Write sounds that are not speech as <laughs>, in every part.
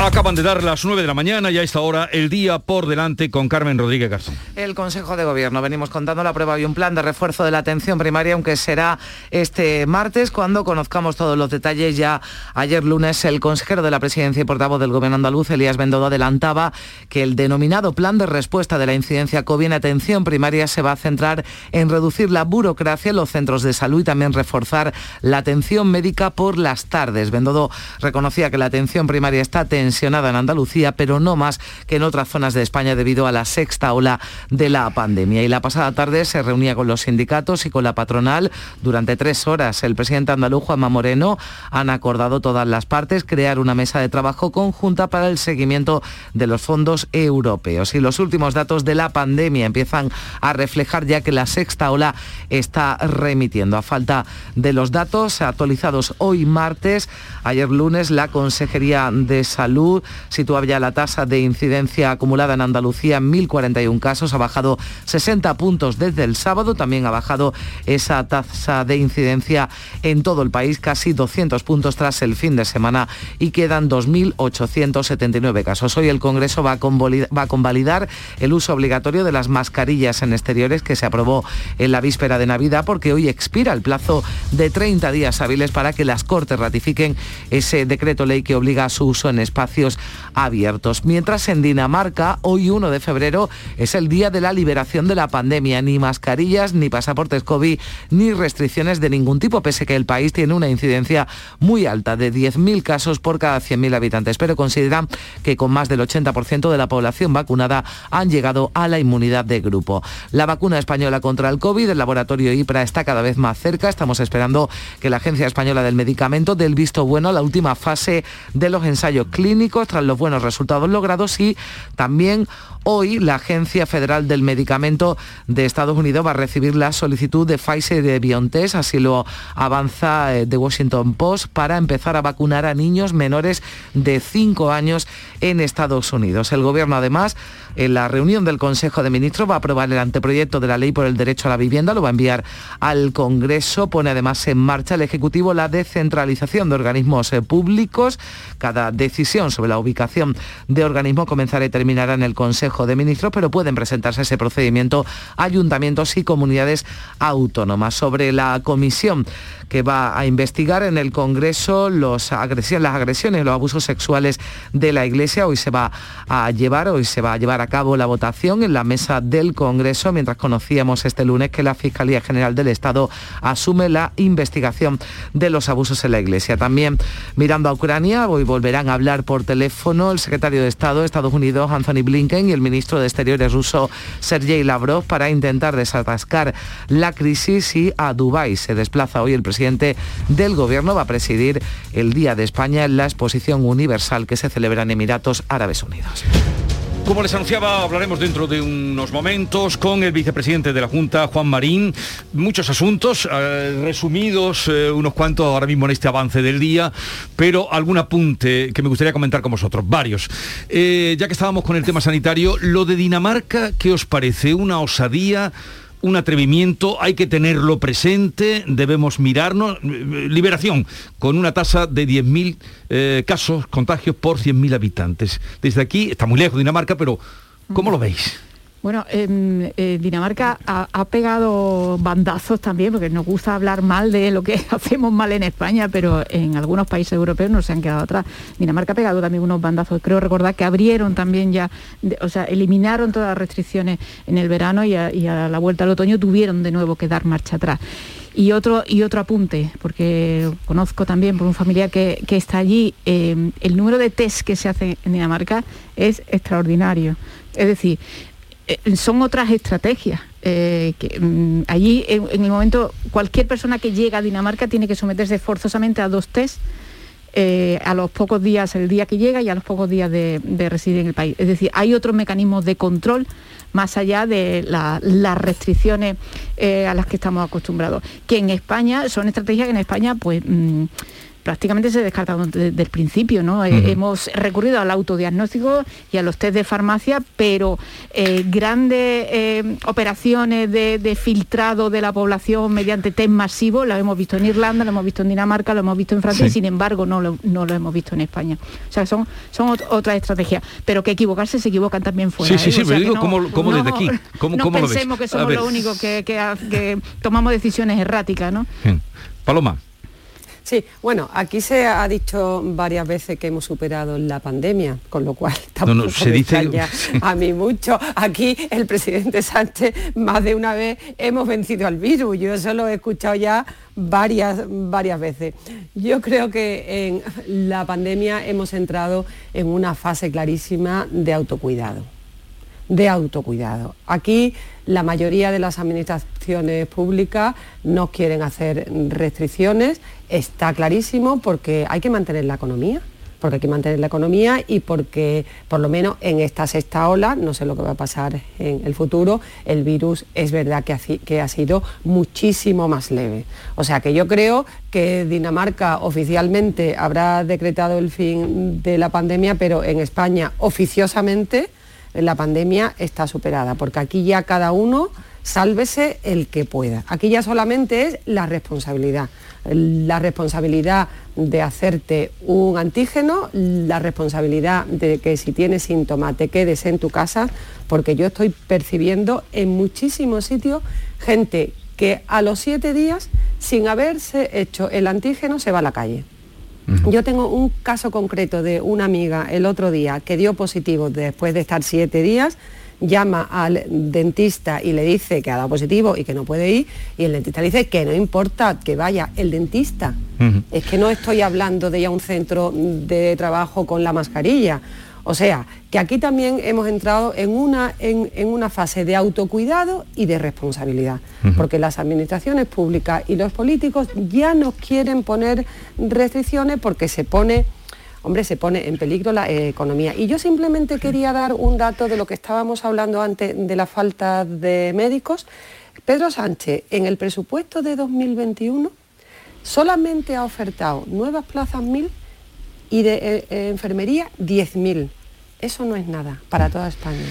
Acaban de dar las 9 de la mañana y a esta hora el día por delante con Carmen Rodríguez Garzón. El Consejo de Gobierno, venimos contando la prueba y un plan de refuerzo de la atención primaria, aunque será este martes cuando conozcamos todos los detalles. Ya ayer lunes el consejero de la presidencia y portavoz del Gobierno andaluz, Elías Bendodo, adelantaba que el denominado plan de respuesta de la incidencia COVID en atención primaria se va a centrar en reducir la burocracia en los centros de salud y también reforzar la atención médica por las tardes. Bendodo reconocía que la atención primaria está en Andalucía, pero no más que en otras zonas de España debido a la sexta ola de la pandemia. Y la pasada tarde se reunía con los sindicatos y con la patronal durante tres horas. El presidente andaluz, Juanma Moreno, han acordado todas las partes crear una mesa de trabajo conjunta para el seguimiento de los fondos europeos. Y los últimos datos de la pandemia empiezan a reflejar ya que la sexta ola está remitiendo. A falta de los datos actualizados hoy martes, ayer lunes, la Consejería de Salud situaba ya la tasa de incidencia acumulada en Andalucía en 1.041 casos, ha bajado 60 puntos desde el sábado, también ha bajado esa tasa de incidencia en todo el país, casi 200 puntos tras el fin de semana y quedan 2.879 casos. Hoy el Congreso va a, va a convalidar el uso obligatorio de las mascarillas en exteriores que se aprobó en la víspera de Navidad porque hoy expira el plazo de 30 días hábiles para que las Cortes ratifiquen ese decreto ley que obliga a su uso en espacios abiertos. Mientras en Dinamarca, hoy 1 de febrero, es el día de la liberación de la pandemia. Ni mascarillas, ni pasaportes COVID, ni restricciones de ningún tipo, pese que el país tiene una incidencia muy alta de 10.000 casos por cada 100.000 habitantes. Pero consideran que con más del 80% de la población vacunada han llegado a la inmunidad de grupo. La vacuna española contra el COVID, el laboratorio IPRA está cada vez más cerca. Estamos esperando que la Agencia Española del Medicamento dé el visto bueno a la última fase de los ensayos clínicos tras los buenos resultados logrados y también Hoy la Agencia Federal del Medicamento de Estados Unidos va a recibir la solicitud de Pfizer y de BioNTech, así lo avanza eh, The Washington Post, para empezar a vacunar a niños menores de 5 años en Estados Unidos. El Gobierno además en la reunión del Consejo de Ministros va a aprobar el anteproyecto de la ley por el derecho a la vivienda, lo va a enviar al Congreso, pone además en marcha el Ejecutivo la descentralización de organismos eh, públicos. Cada decisión sobre la ubicación de organismos comenzará y terminará en el Consejo de Ministros, pero pueden presentarse ese procedimiento ayuntamientos y comunidades autónomas. Sobre la comisión que va a investigar en el Congreso los agresiones, las agresiones, los abusos sexuales de la Iglesia, hoy se va a llevar, hoy se va a llevar a cabo la votación en la mesa del Congreso, mientras conocíamos este lunes que la Fiscalía General del Estado asume la investigación de los abusos en la Iglesia. También mirando a Ucrania, hoy volverán a hablar por teléfono el secretario de Estado de Estados Unidos, Anthony Blinken, y el ministro de Exteriores ruso Sergei Lavrov para intentar desatascar la crisis y a Dubái se desplaza hoy el presidente del gobierno, va a presidir el Día de España en la exposición universal que se celebra en Emiratos Árabes Unidos. Como les anunciaba, hablaremos dentro de unos momentos con el vicepresidente de la Junta, Juan Marín. Muchos asuntos, eh, resumidos, eh, unos cuantos ahora mismo en este avance del día, pero algún apunte que me gustaría comentar con vosotros, varios. Eh, ya que estábamos con el tema sanitario, lo de Dinamarca, ¿qué os parece? ¿Una osadía? Un atrevimiento, hay que tenerlo presente, debemos mirarnos. Liberación, con una tasa de 10.000 eh, casos, contagios por 100.000 habitantes. Desde aquí, está muy lejos Dinamarca, pero ¿cómo lo veis? Bueno, em, eh, Dinamarca ha, pegado bandazos también, porque nos gusta hablar mal de lo que <laughs> hacemos mal en España, pero en algunos países europeos no se han quedado atrás. Dinamarca ha pegado también unos bandazos. Creo recordar que abrieron también ya, o sea, eliminaron todas las restricciones en el verano y a, la vuelta al otoño tuvieron de nuevo que dar marcha atrás. Y otro, y otro apunte, porque conozco también por un familiar que, está allí, em, el número de test que se hace en Dinamarca es extraordinario. Es decir, son otras estrategias. Eh, mm, allí, en, el momento, cualquier persona que llega a Dinamarca tiene que someterse forzosamente a dos test eh, a los pocos días, el día que llega y a los pocos días de, residir en el país. Es decir, hay otros mecanismos de control más allá de las restricciones a las que estamos acostumbrados, que en España son estrategias que en España pues... Mm, prácticamente se descartaron desde el principio, ¿no? Eh, hemos recurrido al autodiagnóstico y a los test de farmacia, pero eh, grandes eh, operaciones de, filtrado de la población mediante test masivos, lo hemos visto en Irlanda, lo hemos visto en Dinamarca, lo hemos visto en Francia y sin embargo no lo, no lo hemos visto en España. O sea, son, son otras estrategias, pero que equivocarse se equivocan también fuera. Sí, sí, sí, pero digo, ¿cómo, desde aquí? ¿Cómo, no pensemos que somos los únicos que, que, tomamos decisiones erráticas, ¿no? Paloma. Sí, bueno, aquí se ha dicho varias veces que hemos superado la pandemia, con lo cual tampoco no, se dice... <laughs> a mí mucho. Aquí el presidente Sánchez más de una vez hemos vencido al virus. Yo eso lo he escuchado ya varias, varias veces. Yo creo que en la pandemia hemos entrado en una fase clarísima de autocuidado de autocuidado. Aquí la mayoría de las administraciones públicas no quieren hacer restricciones, está clarísimo porque hay que mantener la economía porque hay que mantener la economía y porque por lo menos en esta sexta ola, no sé lo que va a pasar en el futuro, el virus es verdad que ha, que ha sido muchísimo más leve. O sea que yo creo que Dinamarca oficialmente habrá decretado el fin de la pandemia, pero en España oficiosamente la pandemia está superada, porque aquí ya cada uno sálvese el que pueda. Aquí ya solamente es la responsabilidad. La responsabilidad de hacerte un antígeno, la responsabilidad de que si tienes síntomas te quedes en tu casa, porque yo estoy percibiendo en muchísimos sitios gente que a los siete días, sin haberse hecho el antígeno, se va a la calle. Yo tengo un caso concreto de una amiga el otro día que dio positivo después de estar siete días, llama al dentista y le dice que ha dado positivo y que no puede ir, y el dentista le dice que no importa que vaya el dentista. Es que no estoy hablando de ya un centro de trabajo con la mascarilla o sea, que aquí también hemos entrado en una, en, una fase de autocuidado y de responsabilidad, porque las administraciones públicas y los políticos ya no quieren poner restricciones porque se pone, hombre, se pone en peligro la eh, economía. Y yo simplemente quería dar un dato de lo que estábamos hablando antes de la falta de médicos. Pedro Sánchez, en el presupuesto de 2021, solamente ha ofertado nuevas plazas mil y de eh, eh, enfermería 10.000. Eso no es nada para toda España.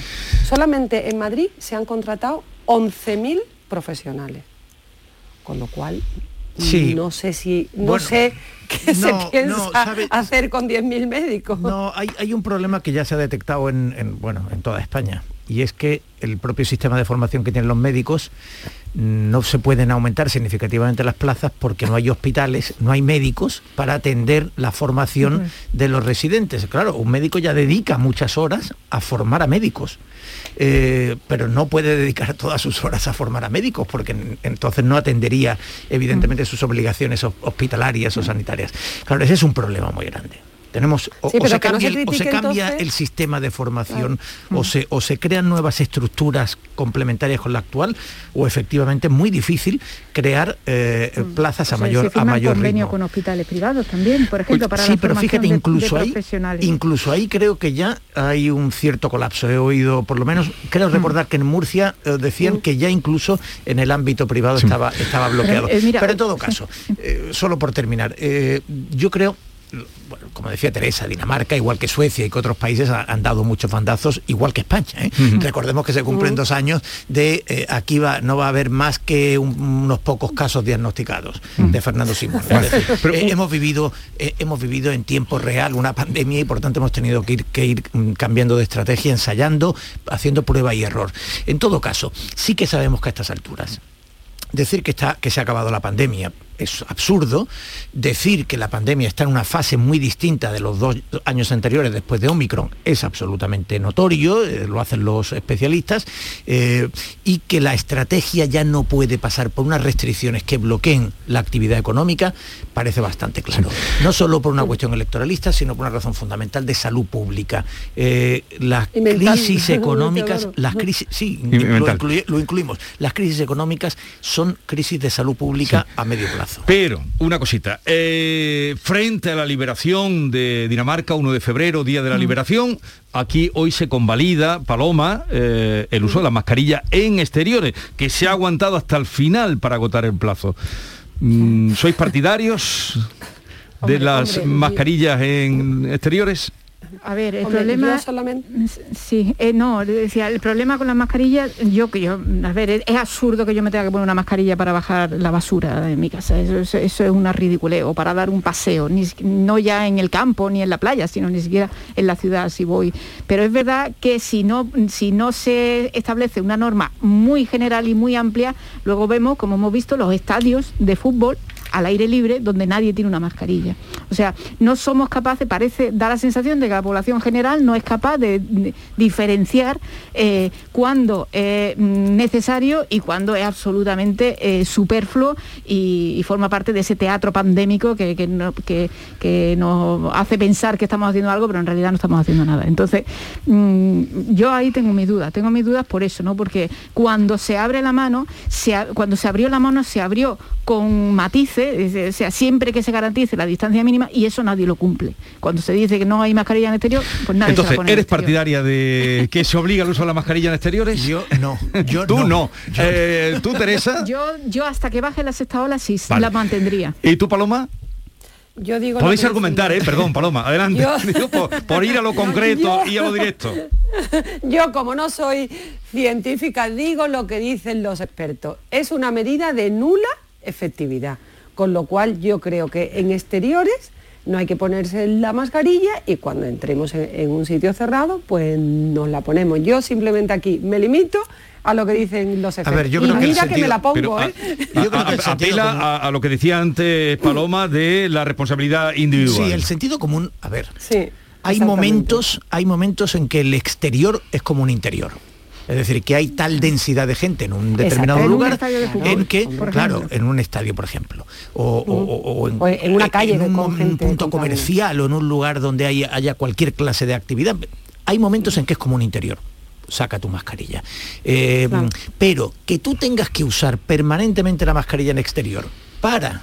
Solamente en Madrid se han contratado 11.000 profesionales. Con lo cual, no sé si, no sé qué se piensa hacer con 10.000 médicos. No, hay, un problema que ya se ha detectado en, bueno, en toda España y es que el propio sistema de formación que tienen los médicos no se pueden aumentar significativamente las plazas porque no hay hospitales, no hay médicos para atender la formación de los residentes. Claro, un médico ya dedica muchas horas a formar a médicos, eh, pero no puede dedicar todas sus horas a formar a médicos porque entonces no atendería evidentemente sus obligaciones hospitalarias o sanitarias. Claro, ese es un problema muy grande. Tenemos, o, se cambia, el sistema de formación o, se, o se crean nuevas estructuras complementarias con la actual o efectivamente es muy difícil crear eh, mm. plazas a mayor a mayor convenio con hospitales privados también, por ejemplo, para sí, pero fíjate, incluso ahí, incluso ahí creo que ya hay un cierto colapso. He oído, por lo menos, creo mm. recordar que en Murcia eh, decían mm. que ya incluso en el ámbito privado estaba, estaba bloqueado. Eh, pero en todo caso, solo por terminar, yo creo bueno, como decía Teresa, Dinamarca, igual que Suecia y que otros países han dado muchos bandazos, igual que España. ¿eh? Recordemos que se cumplen dos años de eh, aquí va, no va a haber más que unos pocos casos diagnosticados de Fernando Simón. <laughs> Eh, hemos, vivido, hemos vivido en tiempo real una pandemia y por tanto hemos tenido que ir, que ir mm, cambiando de estrategia, ensayando, haciendo prueba y error. En todo caso, sí que sabemos que a estas alturas decir que, está, que se ha acabado la pandemia, es absurdo decir que la pandemia está en una fase muy distinta de los dos años anteriores después de Omicron, es absolutamente notorio, eh, lo hacen los especialistas, eh, y que la estrategia ya no puede pasar por unas restricciones que bloqueen la actividad económica, parece bastante claro. No solo por una cuestión electoralista, sino por una razón fundamental de salud pública. Eh, las crisis <laughs> económicas, las crisis, sí, lo, incluimos, las crisis económicas son crisis de salud pública a medio plazo. Pero, una cosita, eh, frente a la liberación de Dinamarca, 1 de febrero, Día de la mm. Liberación, aquí hoy se convalida, Paloma, eh, el uso de la mascarilla en exteriores, que se ha aguantado hasta el final para agotar el plazo. Mm, ¿Sois partidarios? de las mascarillas en exteriores? A ver, el problema... solamente... Sí, eh, no, decía, el problema con las mascarillas, yo que yo, a ver, es, absurdo que yo me tenga que poner una mascarilla para bajar la basura en mi casa, eso, es una ridiculez, o para dar un paseo, ni, no ya en el campo ni en la playa, sino ni siquiera en la ciudad si voy. Pero es verdad que si no, si no se establece una norma muy general y muy amplia, luego vemos, como hemos visto, los estadios de fútbol al aire libre donde nadie tiene una mascarilla. O sea, no somos capaces, parece, da la sensación de que la población general no es capaz de, diferenciar eh, cuándo es necesario y cuándo es absolutamente eh, superfluo y, forma parte de ese teatro pandémico que, que, nos hace pensar que estamos haciendo algo, pero en realidad no estamos haciendo nada. Entonces, mm, yo ahí tengo mis dudas, tengo mis dudas por eso, ¿no? Porque cuando se abre la mano, cuando se abrió la mano, se abrió con matices, o sea, siempre que se garantice la distancia mínima y eso nadie lo cumple. Cuando se dice que no hay mascarilla en exterior, pues nadie Entonces, se la ¿eres partidaria de que se obliga el uso de la mascarilla en exteriores? Yo no. Yo Tú no. Eh, ¿Tú, Teresa? <laughs> Yo, yo hasta que baje la sexta ola sí la mantendría. ¿Y tú, Paloma? Yo digo Podéis argumentar, ¿eh? Perdón, Paloma, adelante. <laughs> por, ir a lo concreto <laughs> y a lo directo. Yo, como no soy científica, digo lo que dicen los expertos. Es una medida de nula efectividad. Con lo cual yo creo que en exteriores no hay que ponerse la mascarilla y cuando entremos en, un sitio cerrado, pues nos la ponemos. Yo simplemente aquí me limito a lo que dicen los efectos. A ver, yo creo y mira que, me la pongo, ¿eh? yo creo que apela a, lo que decía antes Paloma de la responsabilidad individual. Sí, el sentido común, a ver. Sí, hay momentos, hay momentos en que el exterior es como un interior. Es decir, que hay tal densidad de gente en un determinado lugar en que, claro, en un estadio, por ejemplo, o, en, una calle, en un, punto comercial o en un lugar donde haya, cualquier clase de actividad. Hay momentos en que es como un interior. Saca tu mascarilla. Eh, pero que tú tengas que usar permanentemente la mascarilla en exterior para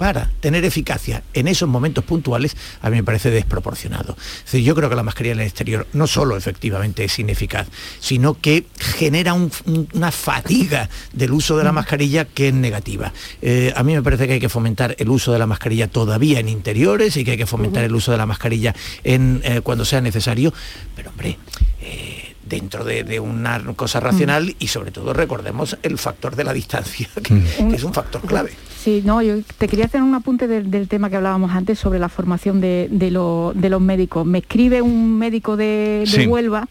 para tener eficacia en esos momentos puntuales, a mí me parece desproporcionado. yo creo que la mascarilla en el exterior no solo efectivamente es ineficaz, sino que genera una fatiga del uso de la mascarilla que es negativa. Eh, a mí me parece que hay que fomentar el uso de la mascarilla todavía en interiores y que hay que fomentar el uso de la mascarilla en, eh, cuando sea necesario, pero hombre... Eh, dentro de, una cosa racional y sobre todo recordemos el factor de la distancia, <laughs> que es un factor clave. Sí, no, yo te quería hacer un apunte del, tema que hablábamos antes sobre la formación de, los médicos. Me escribe un médico de, Huelva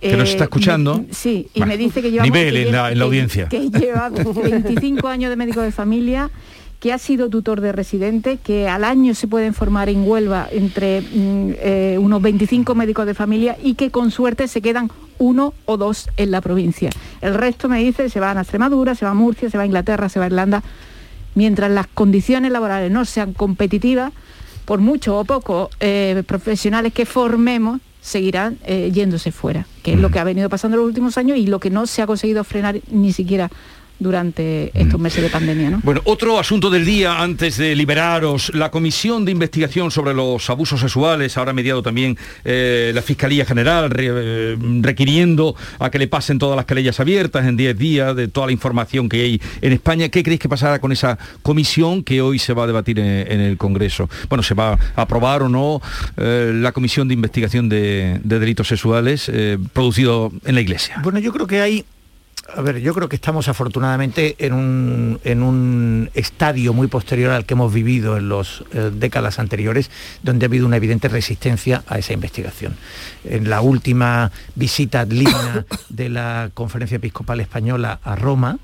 que nos está eh, escuchando. sí, y me dice que lleva nivel en, la, audiencia. Que lleva 25 años de médico de familia, que ha sido tutor de residente, que al año se pueden formar en Huelva entre mm, eh, unos 25 médicos de familia y que con suerte se quedan uno o dos en la provincia. El resto me dice se van a Extremadura, se va a Murcia, se va a Inglaterra, se va a Irlanda mientras las condiciones laborales no sean competitivas, por mucho o poco eh, profesionales que formemos, seguirán eh, yéndose fuera, que es lo que ha venido pasando en los últimos años y lo que no se ha conseguido frenar ni siquiera durante estos mm. meses de pandemia. ¿no? Bueno, otro asunto del día antes de liberaros, la Comisión de Investigación sobre los Abusos Sexuales, ahora mediado también eh, la Fiscalía General, eh, requiriendo a que le pasen todas las querellas abiertas en 10 días de toda la información que hay en España. ¿Qué creéis que pasará con esa comisión que hoy se va a debatir en, el Congreso? Bueno, ¿se va a aprobar o no eh, la Comisión de Investigación de, de Delitos Sexuales producido en la Iglesia? Bueno, yo creo que hay a ver, yo creo que estamos afortunadamente en un, estadio muy posterior al que hemos vivido en las eh, décadas anteriores, donde ha habido una evidente resistencia a esa investigación. En la última visita línea de la Conferencia Episcopal Española a Roma,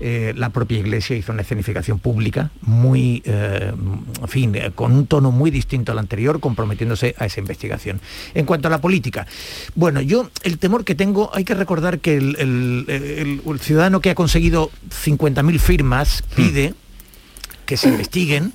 eh, la propia Iglesia hizo una escenificación pública muy, eh, en fin, con un tono muy distinto al anterior, comprometiéndose a esa investigación. En cuanto a la política, bueno, yo el temor que tengo, hay que recordar que el, ciudadano que ha conseguido 50.000 firmas pide que se investiguen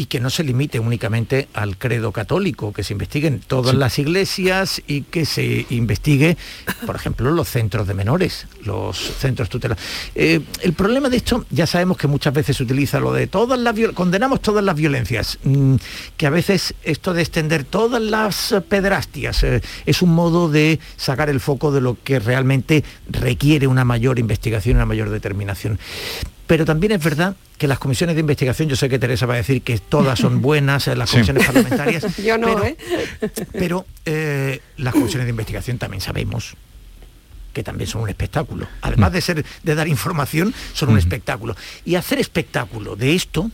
y que no se limite únicamente al credo católico, que se investiguen todas las iglesias y que se investigue, por ejemplo, los centros de menores, los centros tutelados. Eh, el problema de esto, ya sabemos que muchas veces se utiliza lo de todas las condenamos todas las violencias, mm, que a veces esto de extender todas las pedrastias eh, es un modo de sacar el foco de lo que realmente requiere una mayor investigación una mayor determinación Pero también es verdad que las comisiones de investigación, yo sé que Teresa va a decir que todas son <laughs> buenas, eh, las comisiones parlamentarias. <laughs> yo no, pero, ¿eh? Pero eh, las comisiones de investigación también sabemos que también son un espectáculo. Además de ser de dar información, son un espectáculo. Y hacer espectáculo de esto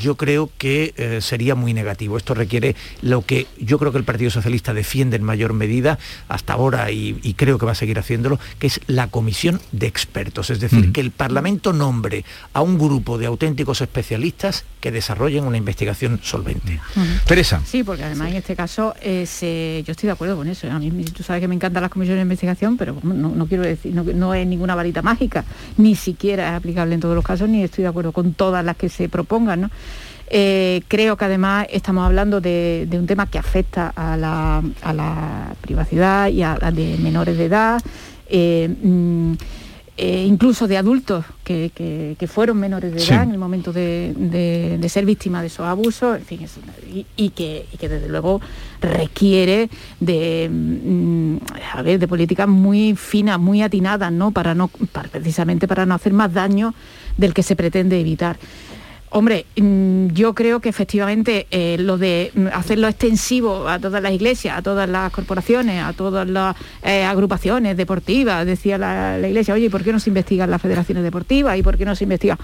yo creo que eh, sería muy negativo. Esto requiere lo que yo creo que el Partido Socialista defiende en mayor medida hasta ahora y, creo que va a seguir haciéndolo, que es la comisión de expertos. Es decir, que el Parlamento nombre a un grupo de auténticos especialistas que desarrollen una investigación solvente. Teresa. Sí, porque además en este caso eh, yo estoy de acuerdo con eso. A mí tú sabes que me encantan las comisiones de investigación, pero no, quiero decir, no, no es ninguna varita mágica, ni siquiera es aplicable en todos los casos, ni estoy de acuerdo con todas las que se propongan. ¿no? Eh, creo que además estamos hablando de, un tema que afecta a la, privacidad y a, de menores de edad. Eh, mm, eh, incluso de adultos que, fueron menores de edad en el momento de, ser víctimas de esos abusos, y, que, desde luego requiere de, mm, de políticas muy finas, muy atinadas, ¿no? Para no, precisamente para no hacer más daño del que se pretende evitar. Hombre, mm, yo creo que efectivamente eh, lo de mm, hacerlo extensivo a todas las iglesias, a todas las corporaciones, a todas las eh, agrupaciones deportivas, decía la, iglesia, oye, ¿por qué no se investigan las federaciones deportivas y por qué no se investiga?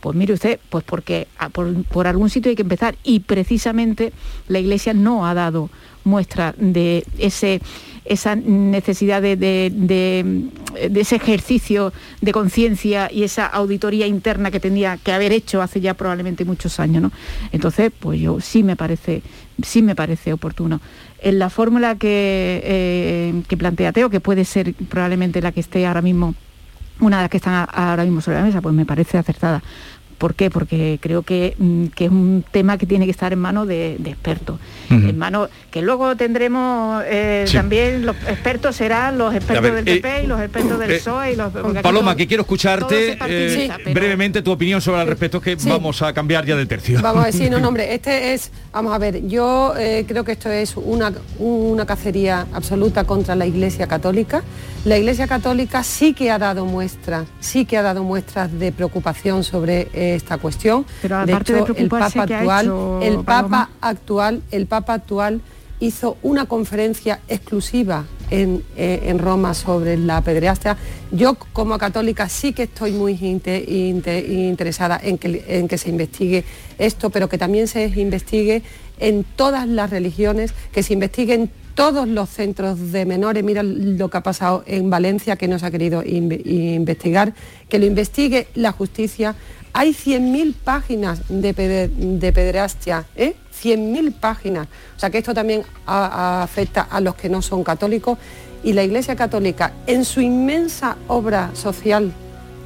Pues mire usted, pues porque ah, por, algún sitio hay que empezar y precisamente la iglesia no ha dado muestra de ese esa necesidad de, ese ejercicio de conciencia y esa auditoría interna que tendría que haber hecho hace ya probablemente muchos años. ¿no? Entonces, pues yo sí me parece, sí me parece oportuno. En la fórmula que, eh, que plantea Teo, que puede ser probablemente la que esté ahora mismo una de las que están ahora mismo sobre la mesa, pues me parece acertada. ¿Por qué? Porque creo que, mm, es un tema que tiene que estar en manos de, expertos. En manos que luego tendremos eh, también, los expertos serán los expertos del PP eh, y los expertos del eh, PSOE. Y los, Paloma, que quiero escucharte brevemente tu opinión sobre el respecto, que vamos a cambiar ya de tercio. Vamos a decir, no, hombre, <laughs> este es, vamos a ver, yo creo que esto es una, una cacería absoluta contra la Iglesia Católica. La Iglesia Católica sí que ha dado muestras, sí que ha dado muestras de preocupación sobre esta cuestión. Pero de hecho, el Papa actual, el Papa actual, el Papa actual hizo una conferencia exclusiva en, eh, Roma sobre la pederastia. Yo como católica sí que estoy muy interesada en que, en que se investigue esto, pero que también se investigue en todas las religiones, que se investigue en todos los centros de menores, mira lo que ha pasado en Valencia, que no se ha querido investigar, que lo investigue la justicia, hay 100.000 páginas de, pederastia, ¿eh? 100.000 páginas. O sea que esto también afecta a los que no son católicos. Y la Iglesia Católica, en su inmensa obra social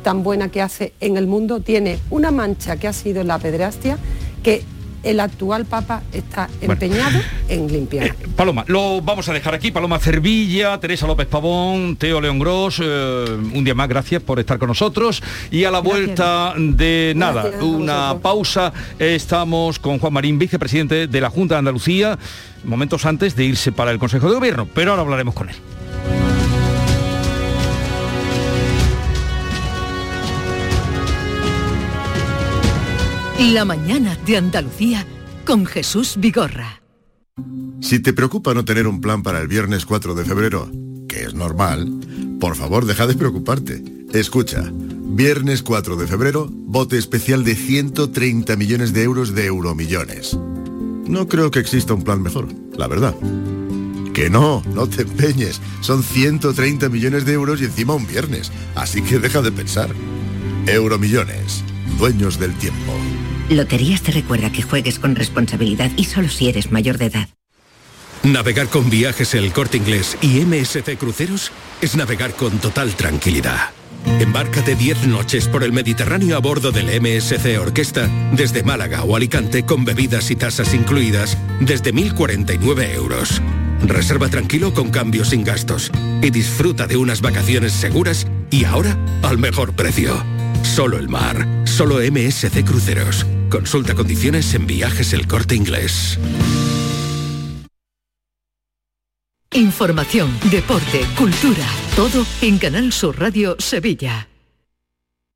tan buena que hace en el mundo, tiene una mancha que ha sido la pederastia que el actual Papa está empeñado en limpiar. Eh, Paloma, lo vamos a dejar aquí. Paloma Cervilla, Teresa López Pavón, Teo León Gross, eh, un día más gracias por estar con nosotros. Y a la vuelta de nada, una pausa, estamos con Juan Marín, vicepresidente de la Junta de Andalucía, momentos antes de irse para el Consejo de Gobierno, pero ahora hablaremos con él. La mañana de Andalucía con Jesús Vigorra. Si te preocupa no tener un plan para el viernes 4 de febrero, que es normal, por favor deja de preocuparte. Escucha, viernes 4 de febrero, bote especial de 130 millones de euros de euromillones. No creo que exista un plan mejor, la verdad. Que no, no te empeñes. Son 130 millones de euros y encima un viernes. Así que deja de pensar. Euromillones, dueños del tiempo. Loterías te recuerda que juegues con responsabilidad y solo si eres mayor de edad. Navegar con viajes El Corte Inglés y MSC Cruceros es navegar con total tranquilidad. Embárcate 10 noches por el Mediterráneo a bordo del MSC Orquesta desde Málaga o Alicante con bebidas y tasas incluidas desde 1.049 euros. Reserva tranquilo con cambios sin gastos y disfruta de unas vacaciones seguras y ahora al mejor precio. Solo el mar, solo MSC Cruceros. Consulta condiciones en viajes el corte inglés. Información, deporte, cultura, todo en Canal Sur Radio Sevilla.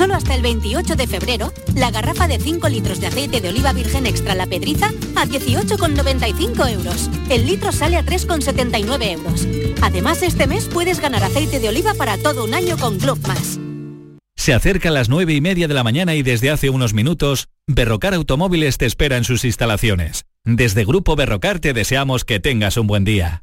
Solo hasta el 28 de febrero, la garrafa de 5 litros de aceite de oliva virgen extra La Pedriza a 18,95 euros. El litro sale a 3,79 euros. Además, este mes puedes ganar aceite de oliva para todo un año con Club. Se acerca las 9 y media de la mañana y desde hace unos minutos, Berrocar Automóviles te espera en sus instalaciones. Desde Grupo Berrocar te deseamos que tengas un buen día.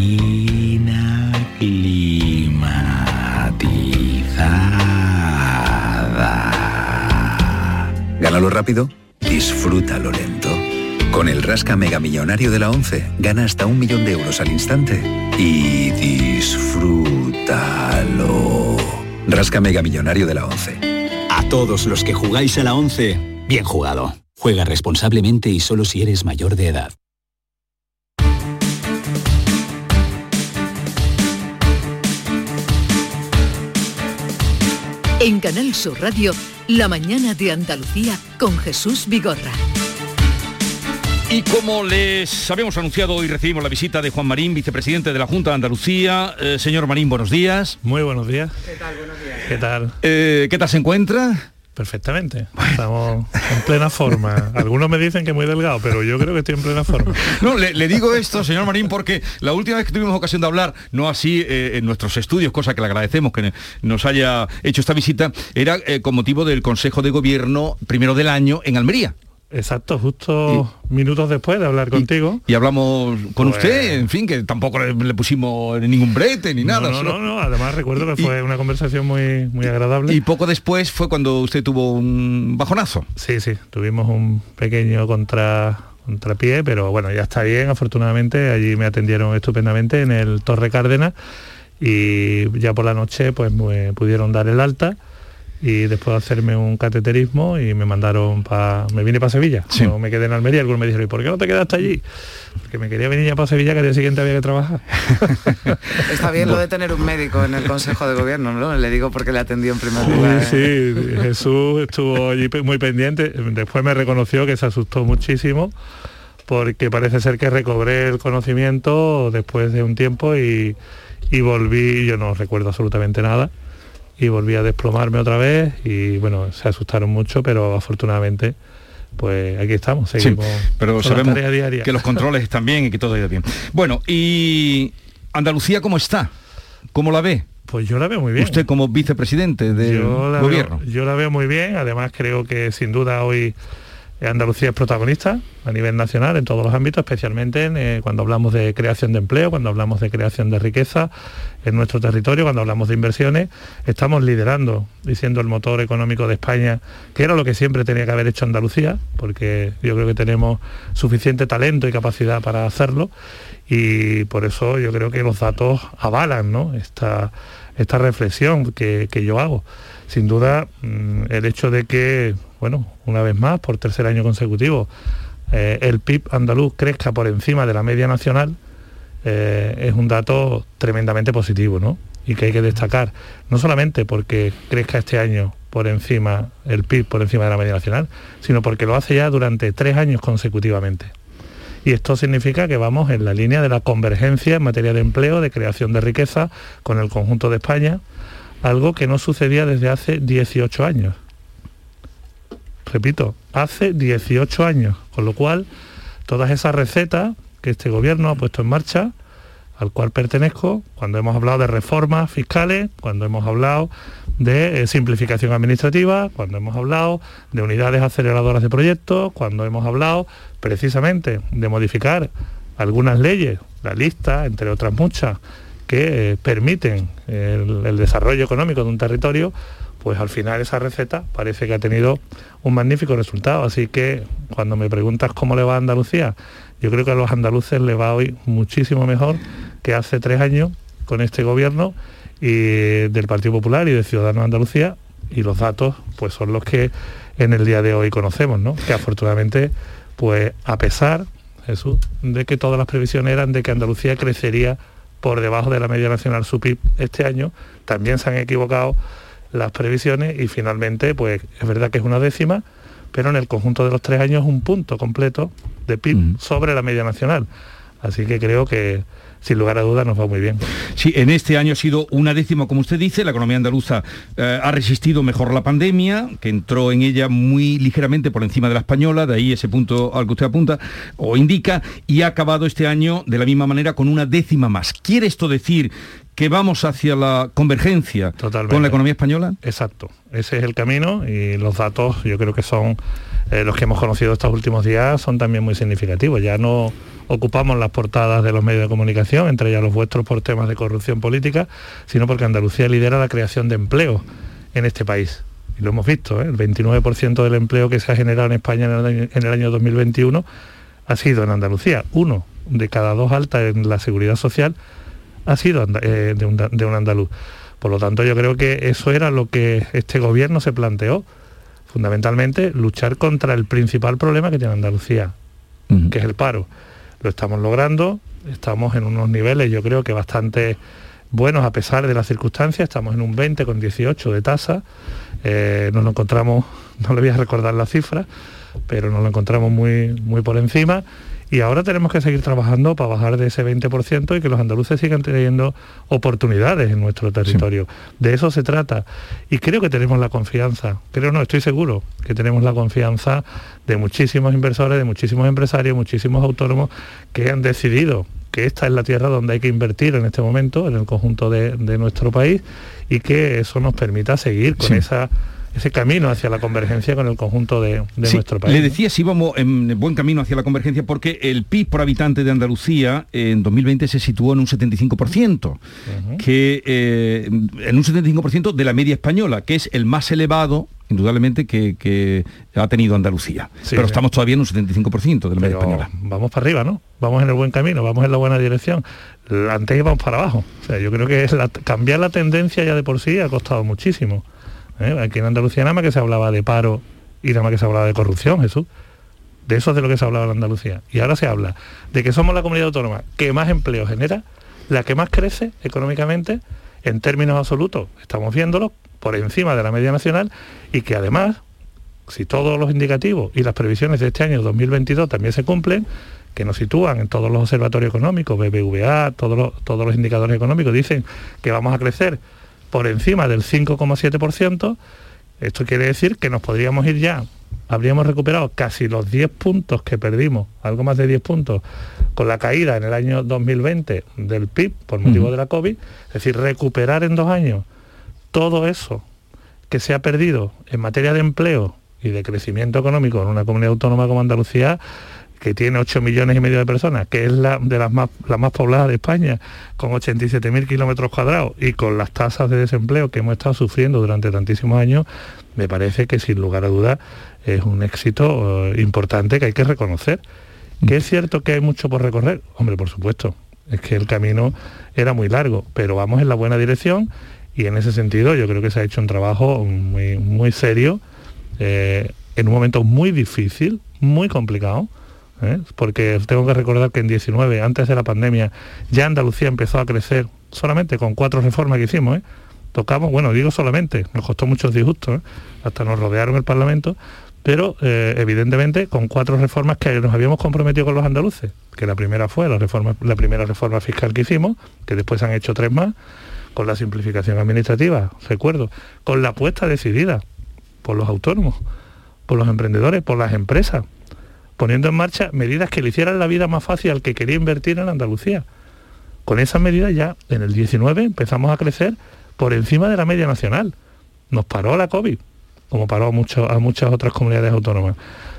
Gánalo rápido, disfrútalo lento. Con el Rasca Mega Millonario de la 11, gana hasta un millón de euros al instante y disfrútalo. Rasca Mega Millonario de la 11. A todos los que jugáis a la 11, bien jugado. Juega responsablemente y solo si eres mayor de edad. En Canal Sur Radio la mañana de Andalucía con Jesús Vigorra. Y como les habíamos anunciado, hoy recibimos la visita de Juan Marín, vicepresidente de la Junta de Andalucía. Eh, señor Marín, buenos días. Muy buenos días. ¿Qué tal? Buenos días. ¿Qué tal? Eh, ¿Qué tal se encuentra? Perfectamente. Estamos en plena forma. Algunos me dicen que muy delgado, pero yo creo que estoy en plena forma. No, le, digo esto, señor Marín, porque la última vez que tuvimos ocasión de hablar, no así eh, en nuestros estudios, cosa que le agradecemos que nos haya hecho esta visita, era eh, con motivo del Consejo de Gobierno primero del año en Almería. Exacto, justo minutos después de hablar contigo. Y, hablamos con pues usted, en fin, que tampoco le, pusimos ningún brete ni nada. No, no, no, además recuerdo que fue una conversación muy, muy agradable. Y poco después fue cuando usted tuvo un bajonazo. Sí, sí, tuvimos un pequeño contra contrapié, pero bueno, ya está bien, afortunadamente, allí me atendieron estupendamente en el Torre Cárdenas y ya por la noche pues me pudieron dar el alta y después de hacerme un cateterismo y me mandaron para... Me vine para Sevilla, no me quedé en Almería, algunos me dijeron, ¿y por qué no te quedaste allí? Porque me quería venir ya para Sevilla que al día siguiente había que trabajar. <laughs> Está bien lo de tener un médico en el Consejo de Gobierno, ¿no? Le digo porque le atendió en primer lugar. Sí, Jesús estuvo allí muy pendiente, después me reconoció que se asustó muchísimo porque parece ser que recobré el conocimiento después de un tiempo y, y volví, yo no recuerdo absolutamente nada y volví a desplomarme otra vez y bueno, se asustaron mucho, pero afortunadamente pues aquí estamos, seguimos. pero sabemos que los controles <laughs> están bien y que todo ha ido bien. Bueno, y Andalucía cómo está? ¿Cómo la ve? Pues yo la veo muy bien. Usted como vicepresidente del gobierno. yo la veo muy bien, además creo que sin duda hoy Andalucía es protagonista a nivel nacional en todos los ámbitos, especialmente eh, cuando hablamos de creación de empleo, cuando hablamos de creación de riqueza en nuestro territorio, cuando hablamos de inversiones. Estamos liderando, diciendo el motor económico de España, que era lo que siempre tenía que haber hecho Andalucía, porque yo creo que tenemos suficiente talento y capacidad para hacerlo. Y por eso yo creo que los datos avalan esta, esta reflexión que yo hago. Sin duda, mm, el hecho de que bueno, una vez más, por tercer año consecutivo, eh, el PIB andaluz crezca por encima de la media nacional, eh, es un dato tremendamente positivo, ¿no? Y que hay que destacar, no solamente porque crezca este año por encima, el PIB por encima de la media nacional, sino porque lo hace ya durante tres años consecutivamente. Y esto significa que vamos en la línea de la convergencia en materia de empleo, de creación de riqueza con el conjunto de España, algo que no sucedía desde hace 18 años repito, hace 18 años, con lo cual todas esas recetas que este gobierno ha puesto en marcha, al cual pertenezco, cuando hemos hablado de reformas fiscales, cuando hemos hablado de eh, simplificación administrativa, cuando hemos hablado de unidades aceleradoras de proyectos, cuando hemos hablado precisamente de modificar algunas leyes, la lista, entre otras muchas, que eh, permiten el, desarrollo económico de un territorio, pues al final esa receta parece que ha tenido un magnífico resultado. Así que cuando me preguntas cómo le va a Andalucía, yo creo que a los andaluces le va hoy muchísimo mejor que hace tres años con este gobierno y del Partido Popular y de Ciudadanos de Andalucía y los datos pues son los que en el día de hoy conocemos, ¿no? Que afortunadamente, pues a pesar, de que todas las previsiones eran de que Andalucía crecería por debajo de la media nacional su PIB este año, también se han equivocado las previsiones y finalmente, pues es verdad que es una décima, pero en el conjunto de los tres años un punto completo de PIB sobre la media nacional. Así que creo que, sin lugar a dudas nos va muy bien. Sí, en este año ha sido una décima, como usted dice, la economía andaluza eh, ha resistido mejor la pandemia, que entró en ella muy ligeramente por encima de la española, de ahí ese punto al que usted apunta o indica, y ha acabado este año de la misma manera con una décima más. ¿Quiere esto decir que vamos hacia la convergencia con la economía española? Exacto, ese es el camino y los datos yo creo que son eh, los que hemos conocido estos últimos días son también muy significativos. Ya no ocupamos las portadas de los medios de comunicación, entre ellas los vuestros por temas de corrupción política, sino porque Andalucía lidera la creación de empleo en este país. Y lo hemos visto, ¿eh? el 29% del empleo que se ha generado en España en el, año, 2021 ha sido en Andalucía. Uno de cada dos altas en la seguridad social ha sido eh, de, un, de un andaluz. Por lo tanto, yo creo que eso era lo que este gobierno se planteó, fundamentalmente luchar contra el principal problema que tiene Andalucía, que es el paro. Lo estamos logrando, estamos en unos niveles yo creo que bastante buenos a pesar de las circunstancias, estamos en un 20 con 18 de tasa, eh, nos lo encontramos, <laughs> no le voy a recordar la cifra, pero nos lo encontramos muy, muy por encima y ahora tenemos que seguir trabajando para bajar de ese 20% y que los andaluces sigan teniendo oportunidades en nuestro territorio. De eso se trata. Y creo que tenemos la confianza, creo no, estoy seguro que tenemos la confianza de muchísimos inversores, de muchísimos empresarios, muchísimos autónomos que han decidido que esta es la tierra donde hay que invertir en este momento, en el conjunto de, nuestro país, y que eso nos permita seguir con esa ese camino hacia la convergencia con el conjunto de, nuestro país. Le decía si vamos en buen camino hacia la convergencia porque el PIB por habitante de Andalucía en 2020 se situó en un 75%, que eh, en un 75% de la media española, que es el más elevado indudablemente que, ha tenido Andalucía. pero estamos todavía en un 75% de la media española. Vamos para arriba, ¿no? Vamos en el buen camino, vamos en la buena dirección. Antes vamos para abajo. O sea, yo creo que es cambiar la tendencia ya de por sí ha costado muchísimo. ¿Eh? Aquí en Andalucía nada más que se hablaba de paro y nada más que se hablaba de corrupción, Jesús. De eso es de lo que se hablaba en Andalucía. Y ahora se habla de que somos la comunidad autónoma que más empleo genera, la que más crece económicamente en términos absolutos. Estamos viéndolo por encima de la media nacional y que además, si todos los indicativos y las previsiones de este año 2022 también se cumplen, que nos sitúan en todos los observatorios económicos, BBVA, todos los, todos los indicadores económicos dicen que vamos a crecer por encima del 5,7%, esto quiere decir que nos podríamos ir ya, habríamos recuperado casi los 10 puntos que perdimos, algo más de 10 puntos, con la caída en el año 2020 del PIB por motivo de la COVID, es decir, recuperar en dos años todo eso que se ha perdido en materia de empleo y de crecimiento económico en una comunidad autónoma como Andalucía, que tiene 8 millones y medio de personas, que es la de las más, la más poblada de España, con 87.000 kilómetros cuadrados y con las tasas de desempleo que hemos estado sufriendo durante tantísimos años, me parece que sin lugar a dudas es un éxito eh, importante que hay que reconocer. Que es cierto que hay mucho por recorrer, hombre, por supuesto, es que el camino era muy largo, pero vamos en la buena dirección y en ese sentido yo creo que se ha hecho un trabajo muy, muy serio, eh, en un momento muy difícil, muy complicado, ¿eh? porque tengo que recordar que en 19, antes de la pandemia, ya Andalucía empezó a crecer solamente con cuatro reformas que hicimos. ¿eh? Tocamos, bueno, digo solamente, nos costó muchos disgustos, ¿eh? hasta nos rodearon el Parlamento, pero evidentemente con cuatro reformas que nos habíamos comprometido con los andaluces, que la primera fue la, reforma, la primera reforma fiscal que hicimos, que después han hecho tres más, con la simplificación administrativa, recuerdo, con la apuesta decidida por los autónomos, por los emprendedores, por las empresas, poniendo en marcha medidas que le hicieran la vida más fácil al que quería invertir en Andalucía. Con esas medidas ya en el 19 empezamos a crecer por encima de la media nacional. Nos paró la COVID, como paró a, a muchas otras comunidades autónomas.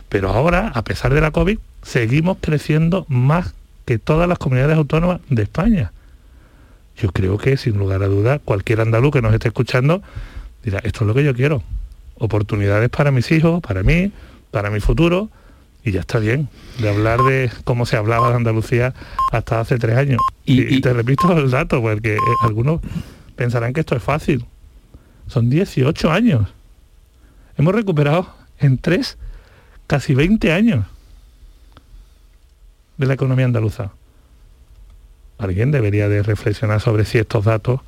Pero ahora, a pesar de la COVID, seguimos creciendo más que todas las comunidades autónomas de España. Yo creo que sin lugar a duda cualquier andaluz que nos esté escuchando dirá, esto es lo que yo quiero. Oportunidades para mis hijos, para mí, para mi futuro, y ya está bien de hablar de cómo se hablaba de Andalucía hasta hace tres años. Y, te repito el dato, porque eh, algunos pensarán que esto es fácil. Son 18 años. Hemos recuperado en tres, casi 20 años de la economía andaluza. Alguien debería de reflexionar sobre si estos datos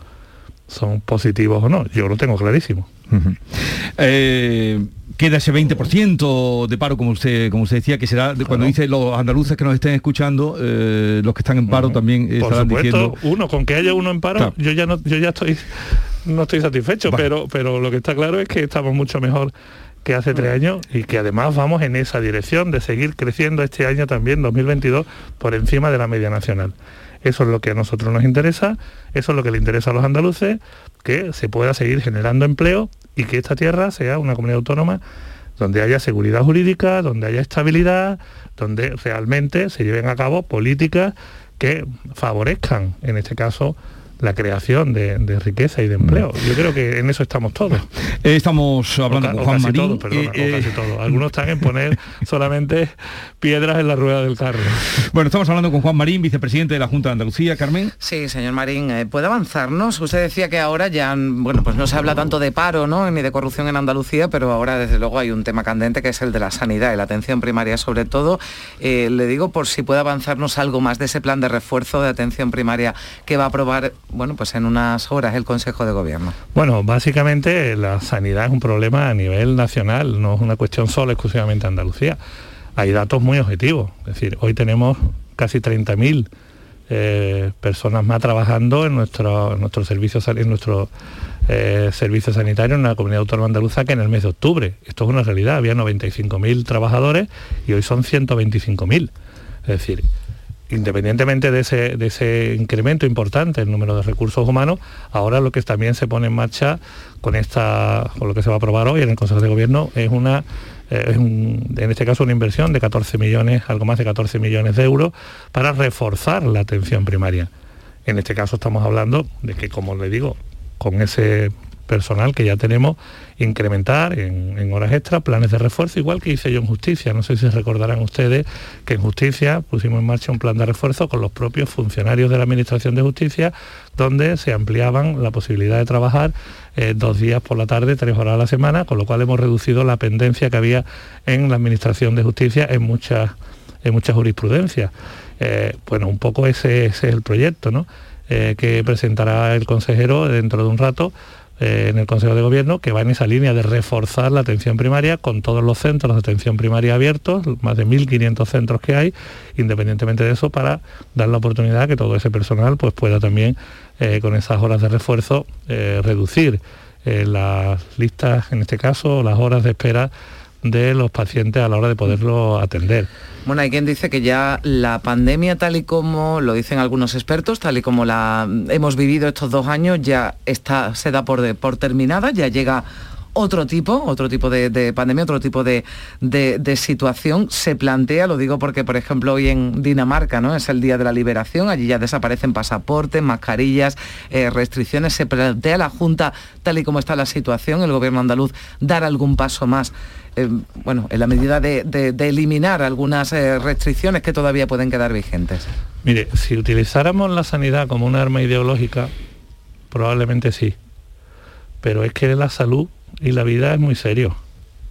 son positivos o no. Yo lo tengo clarísimo. Eh, queda ese 20% de paro, como usted, como usted decía, que será cuando dice los andaluces que nos estén escuchando, eh, los que están en paro también Por estarán supuesto, uno, con que haya uno en paro, yo ya no, yo ya estoy no estoy satisfecho, pero, pero lo que está claro es que estamos mucho mejor que hace tres años y que además vamos en esa dirección de seguir creciendo este año también, 2022, por encima de la media nacional. Eso es lo que a nosotros nos interesa, eso es lo que le interesa a los andaluces, que se pueda seguir generando empleo y que esta tierra sea una comunidad autónoma donde haya seguridad jurídica, donde haya estabilidad, donde realmente se lleven a cabo políticas que favorezcan, en este caso, la creación de, riqueza y de empleo. Yo creo que en eso estamos todos. Eh, estamos hablando con Juan Marín. Eh, eh, Algunos están en poner <laughs> solamente piedras en la rueda del carro. Bueno, estamos hablando con Juan Marín, vicepresidente de la Junta de Andalucía. Carmen. Sí, señor Marín, ¿puede avanzarnos? Usted decía que ahora ya, bueno, pues no se habla tanto de paro, ¿no? Ni de corrupción en Andalucía, pero ahora desde luego hay un tema candente que es el de la sanidad y la atención primaria sobre todo. le digo por si puede avanzarnos algo más de ese plan de refuerzo de atención primaria que va a aprobar bueno, pues en unas horas el Consejo de Gobierno? Bueno, básicamente la sanidad es un problema a nivel nacional, no es una cuestión solo exclusivamente Andalucía. Hay datos muy objetivos, es decir, hoy tenemos casi 30.000 eh, personas más trabajando en nuestro, en nuestro servicio en nuestro eh, servicio sanitario en la comunidad autónoma andaluza que en el mes de octubre. Esto es una realidad, había 95.000 trabajadores y hoy son 125.000. Es decir, independientemente de ese, incremento importante en el número de recursos humanos, ahora lo que también se pone en marcha con esta, con lo que se va a aprobar hoy en el Consejo de Gobierno es una eh, en este caso una inversión de 14 millones, algo más de 14 millones de euros para reforzar la atención primaria. En este caso estamos hablando de que, como le digo, con ese personal que ya tenemos, incrementar en, horas extra planes de refuerzo, igual que hice yo en justicia. No sé si recordarán ustedes que en justicia pusimos en marcha un plan de refuerzo con los propios funcionarios de la Administración de Justicia, donde se ampliaban la posibilidad de trabajar eh, dos días por la tarde, tres horas a la semana, con lo cual hemos reducido la pendencia que había en la Administración de Justicia en muchas, en jurisprudencias. Eh, bueno, un poco ese, es el proyecto ¿no? Eh, que presentará el consejero dentro de un rato eh, en el Consejo de Gobierno que va en esa línea de reforzar la atención primaria con todos los centros de atención primaria abiertos, más de 1.500 centros que hay, independientemente de eso, para dar la oportunidad que todo ese personal pues, pueda también, eh, con esas horas de refuerzo, eh, reducir las listas, en este caso, las horas de espera de los pacientes a la hora de poderlo atender. Bueno, hay quien dice que ya la pandemia, tal y como lo dicen algunos expertos, tal y como la hemos vivido estos dos años, ya está, se da por, por terminada, ya llega otro tipo, otro tipo de, pandemia, otro tipo de, situación se plantea, lo digo porque, por ejemplo, hoy en Dinamarca, ¿no? Es el día de la liberación, allí ya desaparecen pasaportes, mascarillas, eh, restricciones, se plantea la Junta, tal y como está la situación, el gobierno andaluz, dar algún paso más eh, bueno, en la medida de, eliminar algunas eh, restricciones que todavía pueden quedar vigentes? Mire, si utilizáramos la sanidad como un arma ideológica, probablemente sí. Pero es que la salud y la vida es muy serio,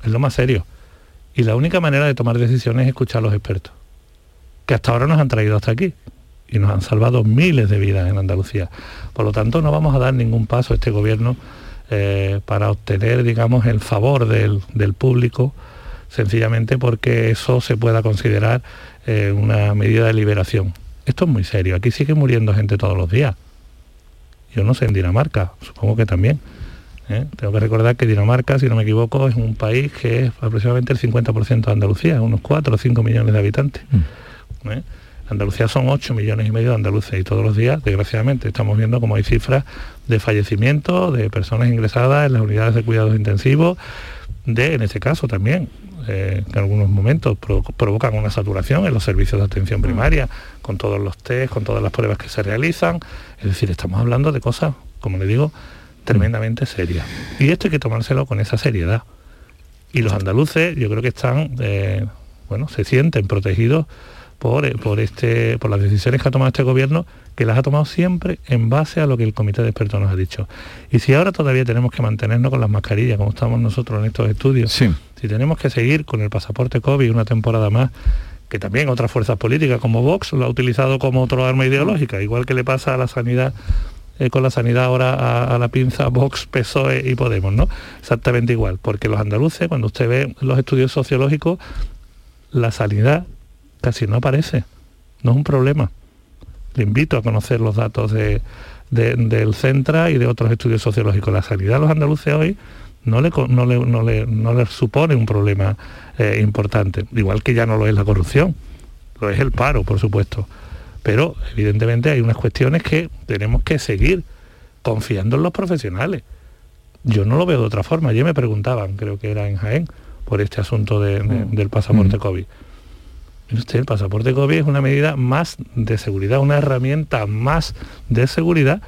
es lo más serio. Y la única manera de tomar decisiones es escuchar a los expertos, que hasta ahora nos han traído hasta aquí y nos han salvado miles de vidas en Andalucía. Por lo tanto, no vamos a dar ningún paso a este gobierno eh, para obtener, digamos, el favor del, público, sencillamente porque eso se pueda considerar eh, una medida de liberación. Esto es muy serio, aquí sigue muriendo gente todos los días. Yo no sé en Dinamarca, supongo que también. ¿Eh? Tengo que recordar que Dinamarca, si no me equivoco, es un país que es aproximadamente el 50% de Andalucía, unos 4 o 5 millones de habitantes. Mm. Andalucía son 8 millones y medio de andaluces y todos los días, desgraciadamente, estamos viendo como hay cifras de fallecimientos, de personas ingresadas en las unidades de cuidados intensivos, de, en este caso también, eh, que en algunos momentos provocan una saturación en los servicios de atención mm. primaria, con todos los test, con todas las pruebas que se realizan. Es decir, estamos hablando de cosas, como le digo, tremendamente serias. Y esto hay que tomárselo con esa seriedad. Y los andaluces yo creo que están, eh, bueno, se sienten protegidos por, eh, por, este, por las decisiones que ha tomado este gobierno, que las ha tomado siempre en base a lo que el comité de expertos nos ha dicho. Y si ahora todavía tenemos que mantenernos con las mascarillas, como estamos nosotros en estos estudios, si tenemos que seguir con el pasaporte COVID una temporada más, que también otras fuerzas políticas como Vox lo ha utilizado como otro arma ideológica, igual que le pasa a la sanidad eh, con la sanidad ahora a, la pinza Vox, PSOE y Podemos, ¿no? Exactamente igual, porque los andaluces, cuando usted ve los estudios sociológicos, la sanidad casi no aparece, no es un problema. Le invito a conocer los datos de, del Centra y de otros estudios sociológicos. La sanidad a los andaluces hoy no le, no le, no supone un problema eh, importante, igual que ya no lo es la corrupción, lo es el paro, por supuesto pero evidentemente hay unas cuestiones que tenemos que seguir confiando en los profesionales. Yo no lo veo de otra forma. Ayer me preguntaban, creo que era en Jaén, por este asunto mm. del pasaporte mm. COVID. Usted, el pasaporte COVID es una medida más de seguridad, una herramienta más de seguridad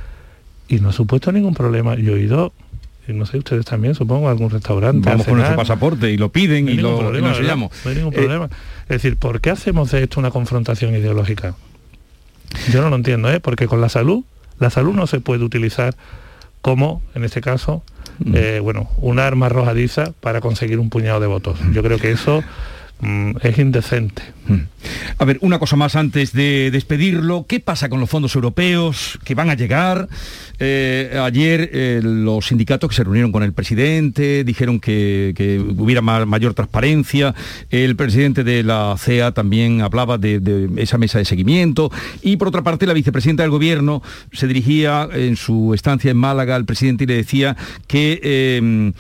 y no ha supuesto ningún problema. Yo he ido, no sé, ustedes también, supongo, a algún restaurante. Vamos con nuestro pasaporte y lo piden y, lo, problema, No hay ningún problema. Es decir, ¿por qué hacemos de esto una confrontación ideológica? Yo no lo entiendo, ¿eh? porque con la salud, la salud no se puede utilizar como, en este caso, mm. eh, bueno, un arma arrojadiza para conseguir un puñado de votos. Yo creo que eso es indecente. Mm. A ver, una cosa más antes de despedirlo. ¿Qué pasa con los fondos europeos que van a llegar? Eh, ayer eh, los sindicatos que se reunieron con el presidente dijeron que, hubiera mayor transparencia. El presidente de la CEA también hablaba de, esa mesa de seguimiento. Y por otra parte, la vicepresidenta del gobierno se dirigía en su estancia en Málaga al presidente y le decía que, em,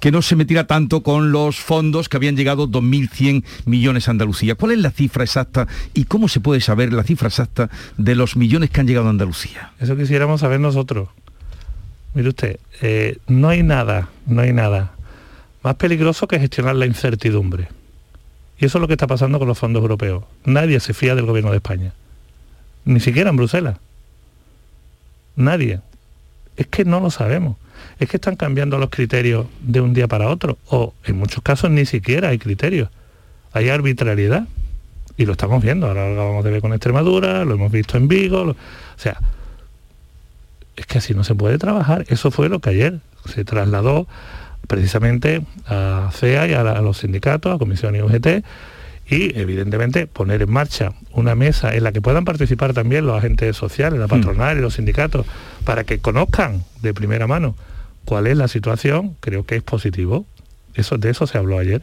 que no se metiera tanto con los fondos que habían llegado 2.100 millones Andalucía. ¿Cuál es la cifra exacta y cómo se puede saber la cifra exacta de los millones que han llegado a Andalucía? Eso quisiéramos saber nosotros. Mire usted, eh, no hay nada, no hay nada más peligroso que gestionar la incertidumbre. Y eso es lo que está pasando con los fondos europeos. Nadie se fía del gobierno de España. Ni siquiera en Bruselas. Nadie. Es que no lo sabemos. Es que están cambiando los criterios de un día para otro. O en muchos casos ni siquiera hay criterios. Hay arbitrariedad. Y lo estamos viendo. Ahora lo vamos a ver con Extremadura, lo hemos visto en Vigo. O sea, es que así no se puede trabajar. Eso fue lo que ayer se trasladó precisamente a CEA y a, los sindicatos, a Comisión y UGT, y evidentemente poner en marcha una mesa en la que puedan participar también los agentes sociales, la hmm. patronal y los sindicatos, para que conozcan de primera mano cuál es la situación, creo que es positivo. Eso, de eso se habló ayer.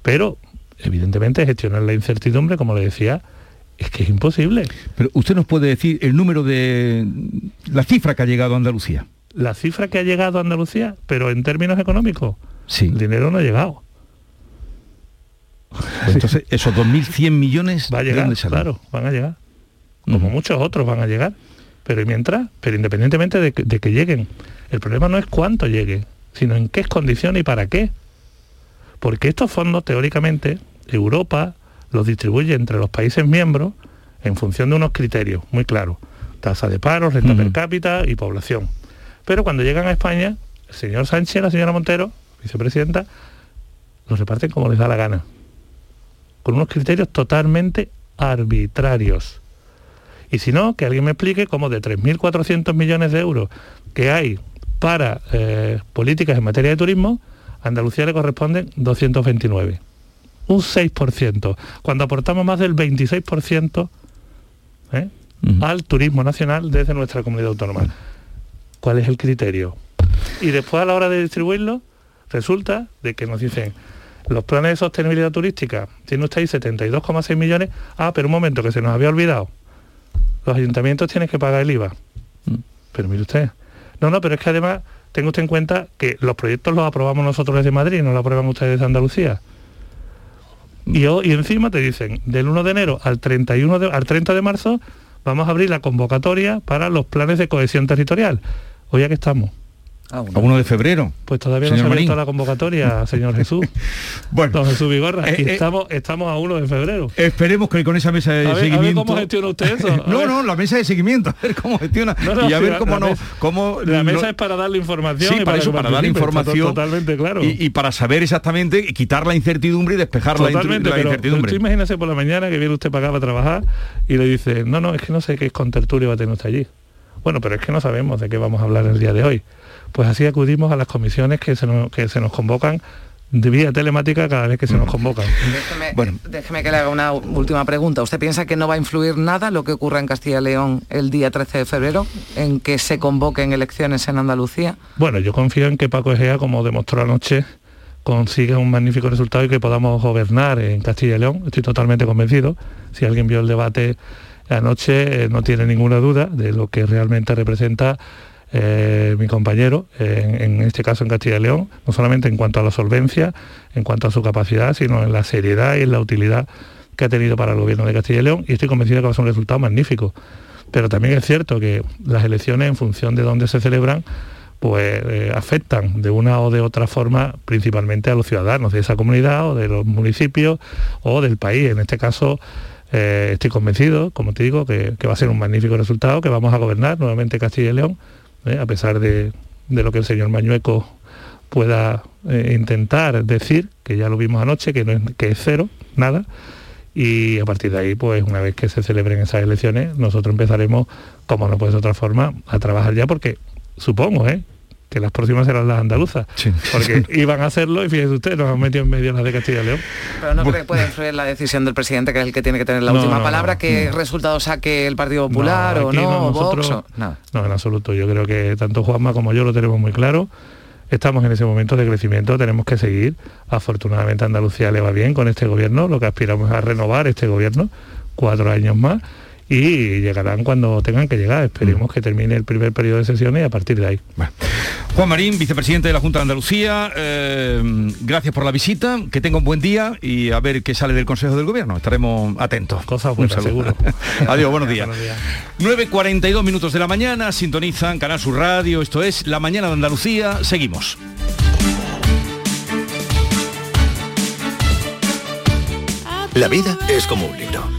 Pero evidentemente gestionar la incertidumbre, como le decía, es que es imposible. Pero usted nos puede decir el número de la cifra que ha llegado a Andalucía. La cifra que ha llegado a Andalucía, pero en términos económicos, sí. el dinero no ha llegado. Pues entonces, esos 2.100 millones, Va a llegar, claro, van a llegar. Como muchos otros van a llegar. Pero mientras, pero independientemente de que lleguen, el problema no es cuánto llegue, sino en qué condiciones y para qué. Porque estos fondos, teóricamente, Europa los distribuye entre los países miembros en función de unos criterios muy claros. Tasa de paro, renta per cápita y población. Pero cuando llegan a España, el señor Sánchez y la señora Montero, vicepresidenta, los reparten como les da la gana. Con unos criterios totalmente arbitrarios. Y si no, que alguien me explique cómo de 3.400 millones de euros que hay para eh, políticas en materia de turismo, a Andalucía le corresponden 229 un 6%, cuando aportamos más del 26% ¿eh? al turismo nacional desde nuestra comunidad autónoma. ¿Cuál es el criterio? Y después a la hora de distribuirlo, resulta de que nos dicen, los planes de sostenibilidad turística, tiene usted ahí 72,6 millones, ah, pero un momento, que se nos había olvidado. Los ayuntamientos tienen que pagar el IVA. Mm. Pero mire usted. No, no, pero es que además, tenga usted en cuenta que los proyectos los aprobamos nosotros desde Madrid, no los aprueban ustedes desde Andalucía. Y, encima te dicen, del 1 de enero al, 31 al 30 de marzo vamos a abrir la convocatoria para los planes de cohesión territorial. Hoy aquí estamos. A 1 de febrero. Pues todavía no se ha abierto la convocatoria, señor Jesús. <laughs> bueno. Don Jesús Vigorra, eh, eh, estamos, estamos a 1 de febrero. Esperemos que con esa mesa de seguimiento... A ver cómo gestiona usted eso. <laughs> no, no, la mesa de seguimiento, <laughs> a ver cómo gestiona. y a ver cómo no... Cómo la mesa es para darle información. Sí, para, eso, para dar información. Totalmente claro. Y, para saber exactamente, quitar la incertidumbre y despejar la, incertidumbre. imagínese por la mañana que viene usted para acá para trabajar y le dice, no, no, es que no sé qué con tertulia va a tener usted allí. Bueno, pero es que no sabemos de qué vamos a hablar el día de hoy pues así acudimos a las comisiones que se nos, que se nos convocan de vía telemática cada vez que se nos convocan. Déjeme, bueno. déjeme que le haga una última pregunta. ¿Usted piensa que no va a influir nada lo que ocurra en Castilla y León el día 13 de febrero, en que se convoquen elecciones en Andalucía? Bueno, yo confío en que Paco Egea, como demostró anoche, consiga un magnífico resultado y que podamos gobernar en Castilla y León. Estoy totalmente convencido. Si alguien vio el debate anoche, eh, no tiene ninguna duda de lo que realmente representa eh, mi compañero, en, este caso en Castilla y León, no solamente en cuanto a la solvencia, en cuanto a su capacidad, sino en la seriedad y en la utilidad que ha tenido para el gobierno de Castilla y León y estoy convencido que va a ser un resultado magnífico. Pero también es cierto que las elecciones en función de dónde se celebran, pues eh, afectan de una o de otra forma principalmente a los ciudadanos de esa comunidad o de los municipios o del país. En este caso, eh, estoy convencido, como te digo, que, que, va a ser un magnífico resultado, que vamos a gobernar nuevamente Castilla y León ¿eh? a pesar de, lo que el señor Mañueco pueda eh, intentar decir, que ya lo vimos anoche, que, no es, que es cero, nada, y a partir de ahí, pues una vez que se celebren esas elecciones, nosotros empezaremos, como no puede ser otra forma, a trabajar ya, porque supongo, ¿eh? Que las próximas serán las andaluzas, porque <laughs> iban a hacerlo y fíjese usted, nos han metido en medio las de Castilla y León. Pero no cree que puede influir la decisión del presidente, que es el que tiene que tener la última palabra, que resultado saque el Partido Popular o no, Vox, no, en absoluto. Yo creo que tanto Juanma como yo lo tenemos muy claro. Estamos en ese momento de crecimiento, tenemos que seguir. Afortunadamente Andalucía le va bien con este gobierno, lo que aspiramos a renovar este gobierno, cuatro años más y llegarán cuando tengan que llegar. Esperemos mm. que termine el primer periodo de sesiones y a partir de ahí. Juan Marín, vicepresidente de la Junta de Andalucía, eh, gracias por la visita, que tenga un buen día y a ver qué sale del Consejo del Gobierno. Estaremos atentos. Cosas buenas, seguro. <laughs> Adiós, buenos días. 9.42 minutos de la mañana, sintonizan Canal Sur Radio, esto es La Mañana de Andalucía, seguimos. La vida es como un libro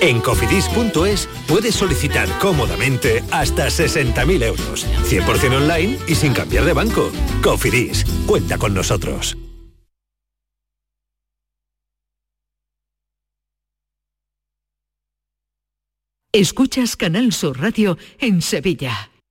En cofidis.es puedes solicitar cómodamente hasta 60.000 euros, 100% online y sin cambiar de banco. Cofidis, cuenta con nosotros. Escuchas Canal Sur Radio en Sevilla.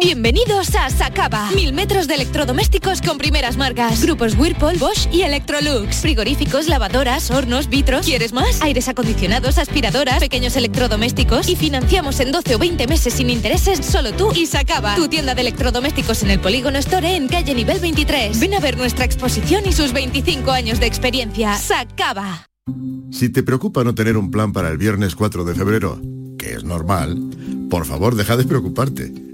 Bienvenidos a Sacaba. Mil metros de electrodomésticos con primeras marcas. Grupos Whirlpool, Bosch y Electrolux. Frigoríficos, lavadoras, hornos, vitros. ¿Quieres más? Aires acondicionados, aspiradoras, pequeños electrodomésticos. Y financiamos en 12 o 20 meses sin intereses solo tú y Sacaba. Tu tienda de electrodomésticos en el Polígono Store en calle nivel 23. Ven a ver nuestra exposición y sus 25 años de experiencia. Sacaba. Si te preocupa no tener un plan para el viernes 4 de febrero, que es normal, por favor deja de preocuparte.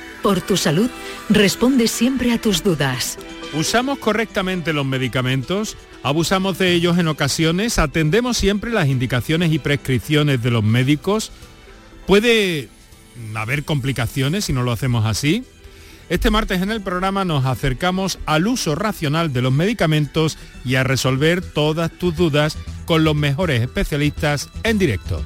por tu salud, responde siempre a tus dudas. ¿Usamos correctamente los medicamentos? ¿Abusamos de ellos en ocasiones? ¿Atendemos siempre las indicaciones y prescripciones de los médicos? ¿Puede haber complicaciones si no lo hacemos así? Este martes en el programa nos acercamos al uso racional de los medicamentos y a resolver todas tus dudas con los mejores especialistas en directo.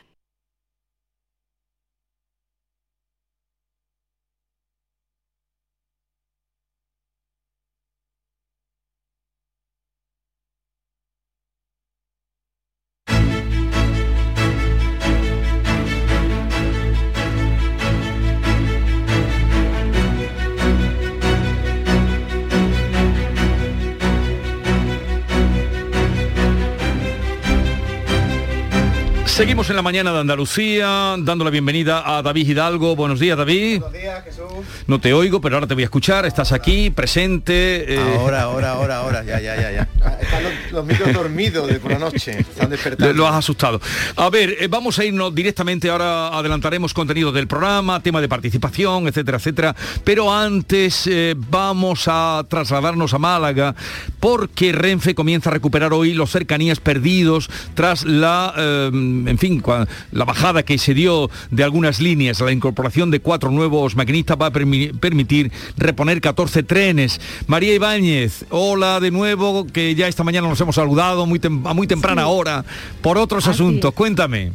Seguimos en la mañana de Andalucía, dando la bienvenida a David Hidalgo. Buenos días, David. Buenos días, Jesús. No te oigo, pero ahora te voy a escuchar. Estás aquí, presente. eh. Ahora, ahora, ahora, ahora. Ya, ya, ya, ya. Están los, los micros dormidos de por la noche. Están despertando. Lo has asustado. A ver, eh, vamos a irnos directamente, ahora adelantaremos contenido del programa, tema de participación, etcétera, etcétera. Pero antes eh, vamos a trasladarnos a Málaga porque Renfe comienza a recuperar hoy los cercanías perdidos tras la, eh, en fin, la bajada que se dio de algunas líneas. La incorporación de cuatro nuevos maquinistas va a permi- permitir reponer 14 trenes. María Ibáñez, hola de nuevo, que ya esta mañana nos hemos saludado muy a muy temprana hora por otros Así asuntos. es. Cuéntame.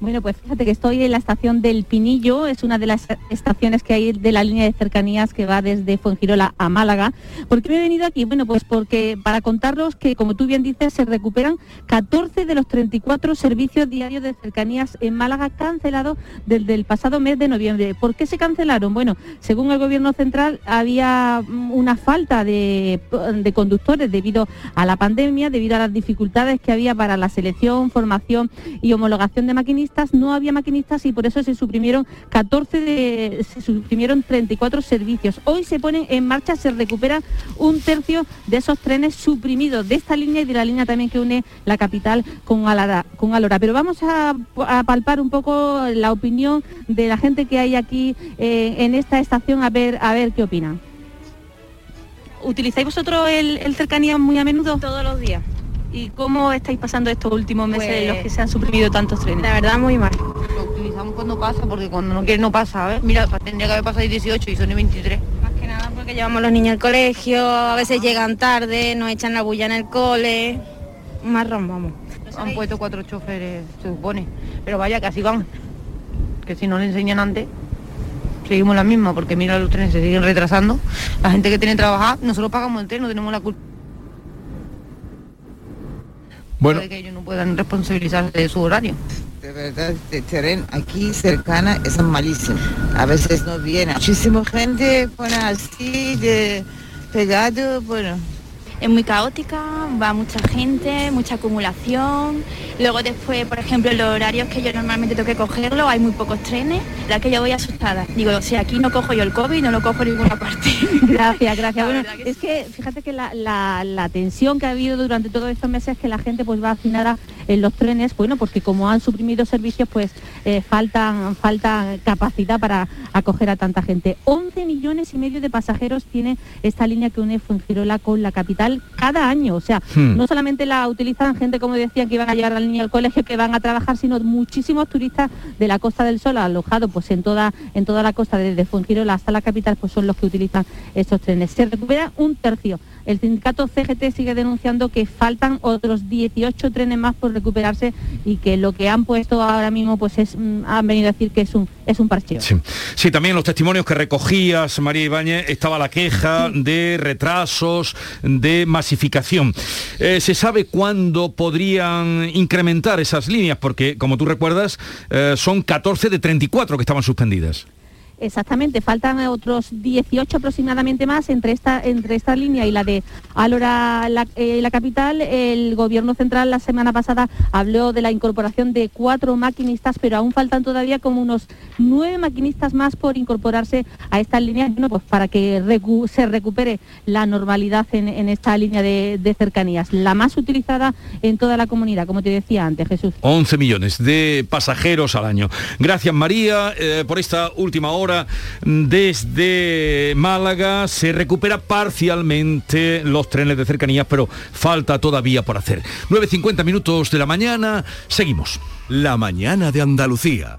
Bueno, pues fíjate que estoy en la estación del Pinillo, es una de las estaciones que hay de la línea de cercanías que va desde Fuengirola a Málaga. ¿Por qué me he venido aquí? Bueno, pues porque para contaros que, como tú bien dices, se recuperan 14 de los 34 servicios diarios de cercanías en Málaga cancelados desde el pasado mes de noviembre. ¿Por qué se cancelaron? Bueno, según el Gobierno Central había mm, una falta de, de conductores debido a la pandemia, debido a las dificultades que había para la selección, formación y homologación de maquinistas, no había maquinistas y por eso se suprimieron 14 de, se suprimieron 34 servicios. Hoy se ponen en marcha, se recupera un tercio de esos trenes suprimidos de esta línea y de la línea también que une la capital con Alora. Con Alora. Pero vamos a, a palpar un poco la opinión de la gente que hay aquí eh, en esta estación a ver, a ver qué opinan. ¿Utilizáis vosotros el, el cercanía muy a menudo? Todos los días. ¿Y cómo estáis pasando estos últimos meses en los Pues, que se han suprimido tantos trenes? La verdad, muy mal. Lo utilizamos cuando pasa, porque cuando no quiere no pasa, ¿ves? Mira, tendría que haber pasado 18 y son y 23. Más que nada porque llevamos a los niños al colegio, a veces llegan tarde, nos echan la bulla en el cole. Marrón, vamos. Han puesto cuatro choferes, se supone. Pero vaya, que así van. Que si no le enseñan antes, seguimos la misma, porque mira, los trenes se siguen retrasando. La gente que tiene que trabajar, nosotros pagamos el tren, no tenemos la culpa Bueno. de que ellos no puedan responsabilizarse de su horario. De verdad, este tren aquí cercana es malísimo. A veces no viene. Muchísima gente pone así de pegado, bueno. Es muy caótica, va mucha gente, mucha acumulación. Luego después, por ejemplo, los horarios que yo normalmente tengo que cogerlo, hay muy pocos trenes. La que yo voy asustada. Digo, si aquí no cojo yo el COVID, no lo cojo en ninguna parte. <laughs> Gracias, gracias. Bueno, es que fíjate que la, la- la tensión que ha habido durante todos estos meses es que la gente pues va afinada en los trenes, bueno, porque como han suprimido servicios, pues eh, faltan, falta capacidad para acoger a tanta gente. 11 millones y medio de pasajeros tiene esta línea que une Fuengirola con la capital cada año. O sea, Hmm. no solamente la utilizan gente, como decían, que iban a llevar a al niño al colegio, que van a trabajar, sino muchísimos turistas de la Costa del Sol alojados pues en toda, en toda la costa, desde Fuengirola hasta la capital, pues son los que utilizan estos trenes. Se recupera un tercio. El sindicato CGT sigue denunciando que faltan otros 18 trenes más por recuperarse y que lo que han puesto ahora mismo pues es, mm, han venido a decir que es un, es un parcheo. Sí. Sí, también los testimonios que recogías, María Ibáñez, estaba la queja de retrasos, de masificación. Eh, ¿Se sabe cuándo podrían incrementar esas líneas? Porque, como tú recuerdas, eh, son 14 de 34 que estaban suspendidas. Exactamente, faltan otros 18 aproximadamente más entre esta, entre esta línea y la de Alora, la, eh, la capital. El Gobierno Central la semana pasada habló de la incorporación de cuatro maquinistas, pero aún faltan todavía como unos nueve maquinistas más por incorporarse a esta línea, bueno, pues para que se recupere la normalidad en, en esta línea de, de cercanías, la más utilizada en toda la comunidad, como te decía antes, Jesús. 11 millones de pasajeros al año. Gracias María eh, por esta última hora desde Málaga. Se recupera parcialmente los trenes de cercanías, pero falta todavía por hacer. 9.50 minutos de la mañana, seguimos. La mañana de Andalucía.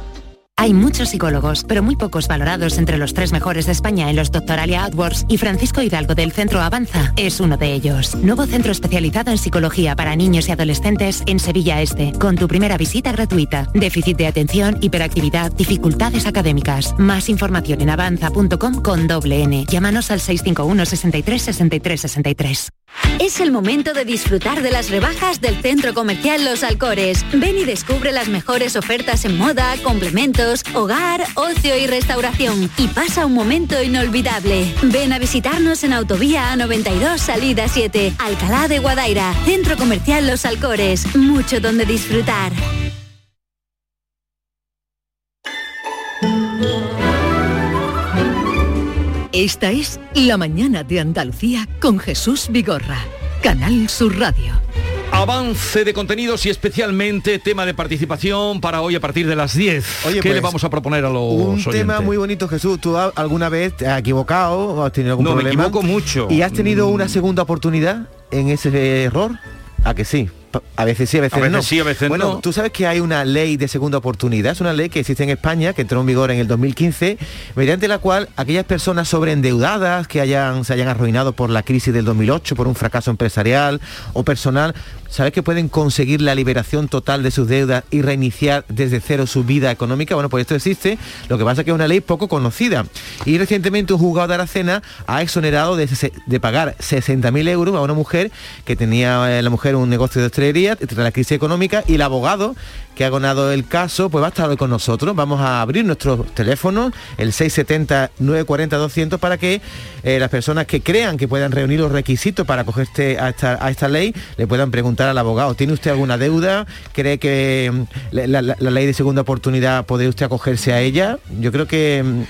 Hay muchos psicólogos, pero muy pocos valorados entre los tres mejores de España en los Doctoralia AdWords y Francisco Hidalgo del Centro Avanza es uno de ellos. Nuevo centro especializado en psicología para niños y adolescentes en Sevilla Este, con tu primera visita gratuita. Déficit de atención, hiperactividad, dificultades académicas. Más información en avanza.com con doble N. Llámanos al 651 63 63 63. Es el momento de disfrutar de las rebajas del Centro Comercial Los Alcores. Ven y descubre las mejores ofertas en moda, complementos, hogar, ocio y restauración. Y pasa un momento inolvidable. Ven a visitarnos en Autovía A92 Salida 7, Alcalá de Guadaira. Centro Comercial Los Alcores. Mucho donde disfrutar. Esta es La mañana de Andalucía con Jesús Vigorra. Canal Sur Radio. Avance de contenidos y especialmente tema de participación para hoy a partir de las 10. ¿Qué pues, le vamos a proponer a los Un oyentes? tema muy bonito, Jesús. ¿Tú alguna vez te has equivocado o has tenido algún No, me problema? equivoco mucho. ¿Y has tenido Mm. una segunda oportunidad en ese error? ¿A que sí? A veces sí, a veces, A veces no. sí, a veces bueno, no. tú sabes que hay una ley de segunda oportunidad, es una ley que existe en España, que entró en vigor en el 2015, mediante la cual aquellas personas sobreendeudadas que hayan, se hayan arruinado por la crisis del 2008, por un fracaso empresarial o personal, ¿sabes que pueden conseguir la liberación total de sus deudas y reiniciar desde cero su vida económica? Bueno, pues esto existe, lo que pasa es que es una ley poco conocida. Y recientemente un juzgado de Aracena ha exonerado de, de pagar 60.000 euros a una mujer que tenía eh, la mujer un negocio de hostelería tras la crisis económica y el abogado que ha ganado el caso, pues va a estar hoy con nosotros. Vamos a abrir nuestros teléfonos, el 670-940-200, para que eh, las personas que crean que puedan reunir los requisitos para acogerse a esta, a esta ley, le puedan preguntar al abogado, ¿tiene usted alguna deuda? ¿Cree que mm, la, ley de segunda oportunidad puede usted acogerse a ella? Yo creo que...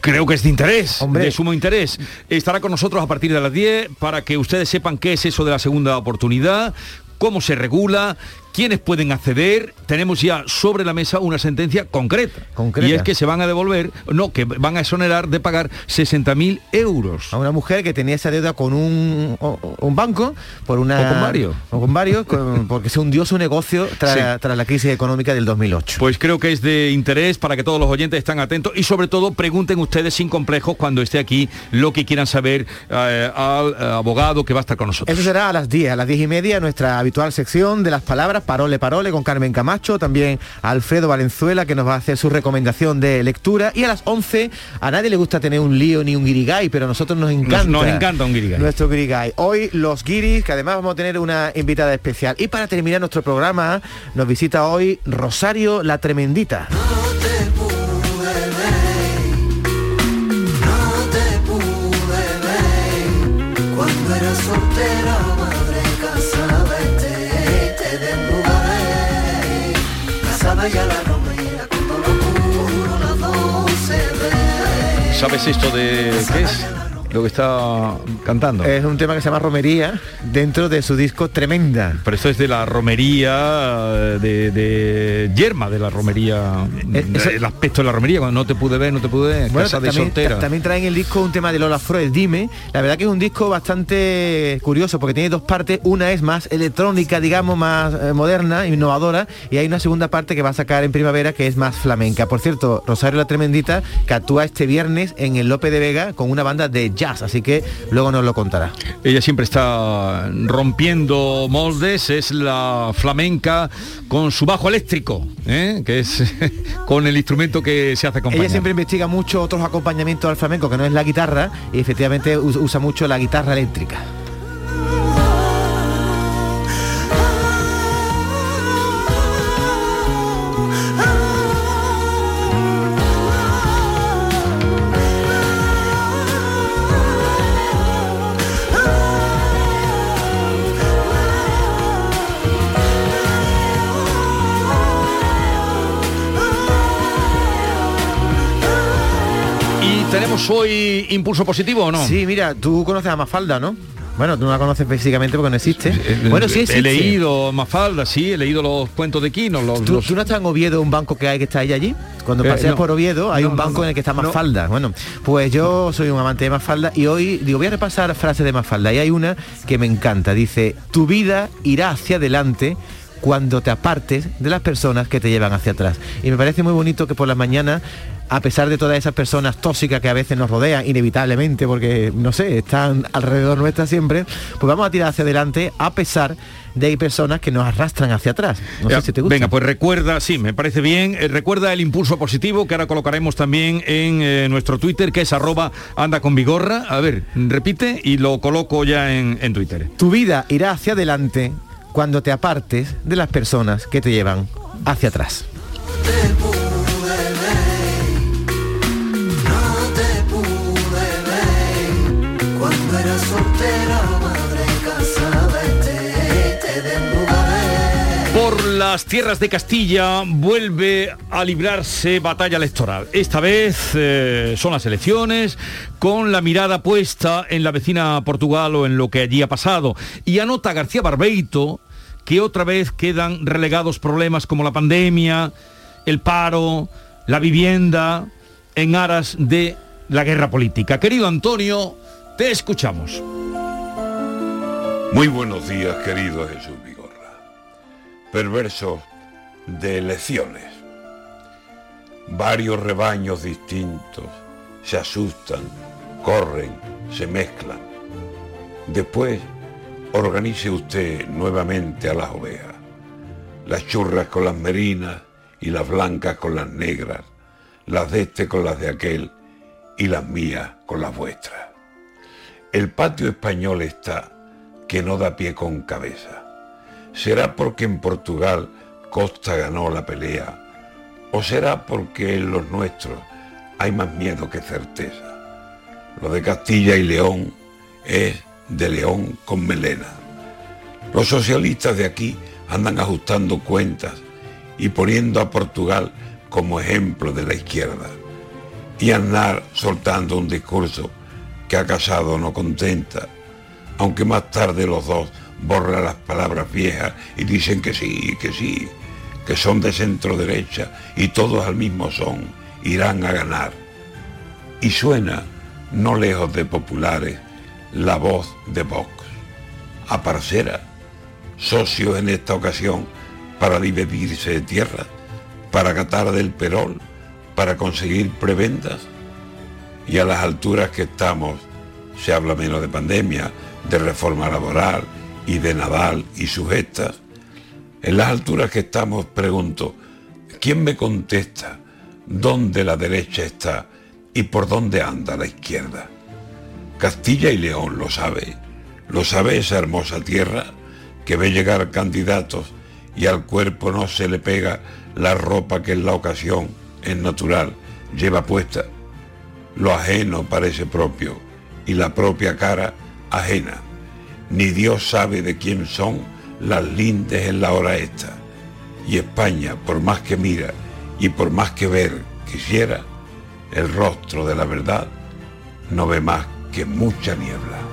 Creo que es de interés, de sumo interés. Estará con nosotros a partir de las 10 para que ustedes sepan qué es eso de la segunda oportunidad, cómo se regula, quiénes pueden acceder. Tenemos ya sobre la mesa una sentencia concreta. Concreta. Y es que se van a devolver, no, que van a exonerar de pagar 60.000 euros. A una mujer que tenía esa deuda con un, o- o- un banco por una... O con varios. O con varios, con- porque se hundió su negocio tras, Sí. tras la crisis económica del 2008. Pues creo que es de interés para que todos los oyentes estén atentos y sobre todo pregunten ustedes sin complejos cuando esté aquí lo que quieran saber eh, al eh, abogado que va a estar con nosotros. Eso será a las 10, a las 10 y media, nuestra habitual sección de las palabras, parole, parole, con Carmen Camacho, también a Alfredo Valenzuela, que nos va a hacer su recomendación de lectura, y a las 11, a nadie le gusta tener un lío ni un guirigay, pero a nosotros nos encanta. nos encanta un guirigay. Nuestro guirigay. Hoy los guiris, que además vamos a tener una invitada especial. Y para terminar nuestro programa, nos visita hoy Rosario la Tremendita. ¿Sabes esto de qué es? Lo que está cantando. Es un tema que se llama Romería dentro de su disco Tremenda. Pero esto es de la romería de, de Yerma, de la romería, Eh, eso- el aspecto de la romería, cuando no te pude ver, no te pude ver, Bueno, casa de también, soltera. ta- también traen el disco un tema de Lola Flores, Dime. La verdad que es un disco bastante curioso porque tiene dos partes. Una es más electrónica, digamos, más eh, moderna, innovadora. Y hay una segunda parte que va a sacar en primavera que es más flamenca. Por cierto, Rosario la Tremendita, que actúa este viernes en el Lope de Vega con una banda de jazz. Así que luego nos lo contará. Ella siempre está rompiendo moldes, es la flamenca con su bajo eléctrico, ¿eh? que es <laughs> con el instrumento que se hace acompañar. Ella siempre investiga mucho otros acompañamientos al flamenco, que no es la guitarra, y efectivamente us- usa mucho la guitarra eléctrica. Tenemos hoy impulso positivo o no? Sí, mira, tú conoces a Mafalda, ¿no? Bueno, tú no la conoces físicamente porque no existe. Bueno, sí existe. He leído Mafalda, sí, he leído los cuentos de Quino. Los, ¿Tú, los- tú no estás en Oviedo, un banco que hay que está ahí allí? Cuando Eh, paseas no. por Oviedo hay No, un banco no. en el que está. Mafalda. Bueno, pues yo soy un amante de Mafalda y hoy digo, voy a repasar frases de Mafalda. Y hay una que me encanta. Dice, tu vida irá hacia adelante cuando te apartes de las personas que te llevan hacia atrás. Y me parece muy bonito que por las mañanas a pesar de todas esas personas tóxicas que a veces nos rodean inevitablemente porque no sé están alrededor nuestra siempre pues vamos a tirar hacia adelante a pesar de hay personas que nos arrastran hacia atrás no Ya, sé si te gusta Venga, pues recuerda, sí, me parece bien. eh, recuerda el impulso positivo que ahora colocaremos también en eh, nuestro Twitter, que es arroba anda con vigorra. A ver, repite y lo coloco ya en, en Twitter. Tu vida irá hacia adelante cuando te apartes de las personas que te llevan hacia atrás. Las tierras de Castilla vuelve a librarse batalla electoral. Esta vez eh, son las elecciones con la mirada puesta en la vecina Portugal o en lo que allí ha pasado. Y anota García Barbeito que otra vez quedan relegados problemas como la pandemia, el paro, la vivienda, en aras de la guerra política. Querido Antonio, te escuchamos. Muy buenos días, querido Jesús. Perversos de elecciones. Varios rebaños distintos se asustan, corren, se mezclan. Después, organice usted nuevamente a las ovejas. Las churras con las merinas y las blancas con las negras, las de este con las de aquel y las mías con las vuestras. El patio español está que no da pie con cabeza. ¿Será porque en Portugal Costa ganó la pelea? ¿O será porque en los nuestros hay más miedo que certeza? Lo de Castilla y León es de León con melena. Los socialistas de aquí andan ajustando cuentas y poniendo a Portugal como ejemplo de la izquierda. Y Aznar soltando un discurso que a Casado no contenta, aunque más tarde los dos borran las palabras viejas y dicen que sí, que sí, que son de centro derecha y todos al mismo son, irán a ganar. Y suena, no lejos de populares, la voz de Vox. A parcera, socios en esta ocasión para dividirse de tierra, para catar del perol, para conseguir prebendas. Y a las alturas que estamos, se habla menos de pandemia, de reforma laboral y de Nadal y sus gestas. En las alturas que estamos, pregunto, ¿quién me contesta dónde la derecha está y por dónde anda la izquierda? Castilla y León lo sabe, lo sabe esa hermosa tierra que ve llegar candidatos y al cuerpo no se le pega la ropa que en la ocasión es natural, lleva puesta. Lo ajeno parece propio y la propia cara ajena. Ni Dios sabe de quién son las lindes en la hora esta. Y España, por más que mira y por más que ver quisiera, el rostro de la verdad no ve más que mucha niebla.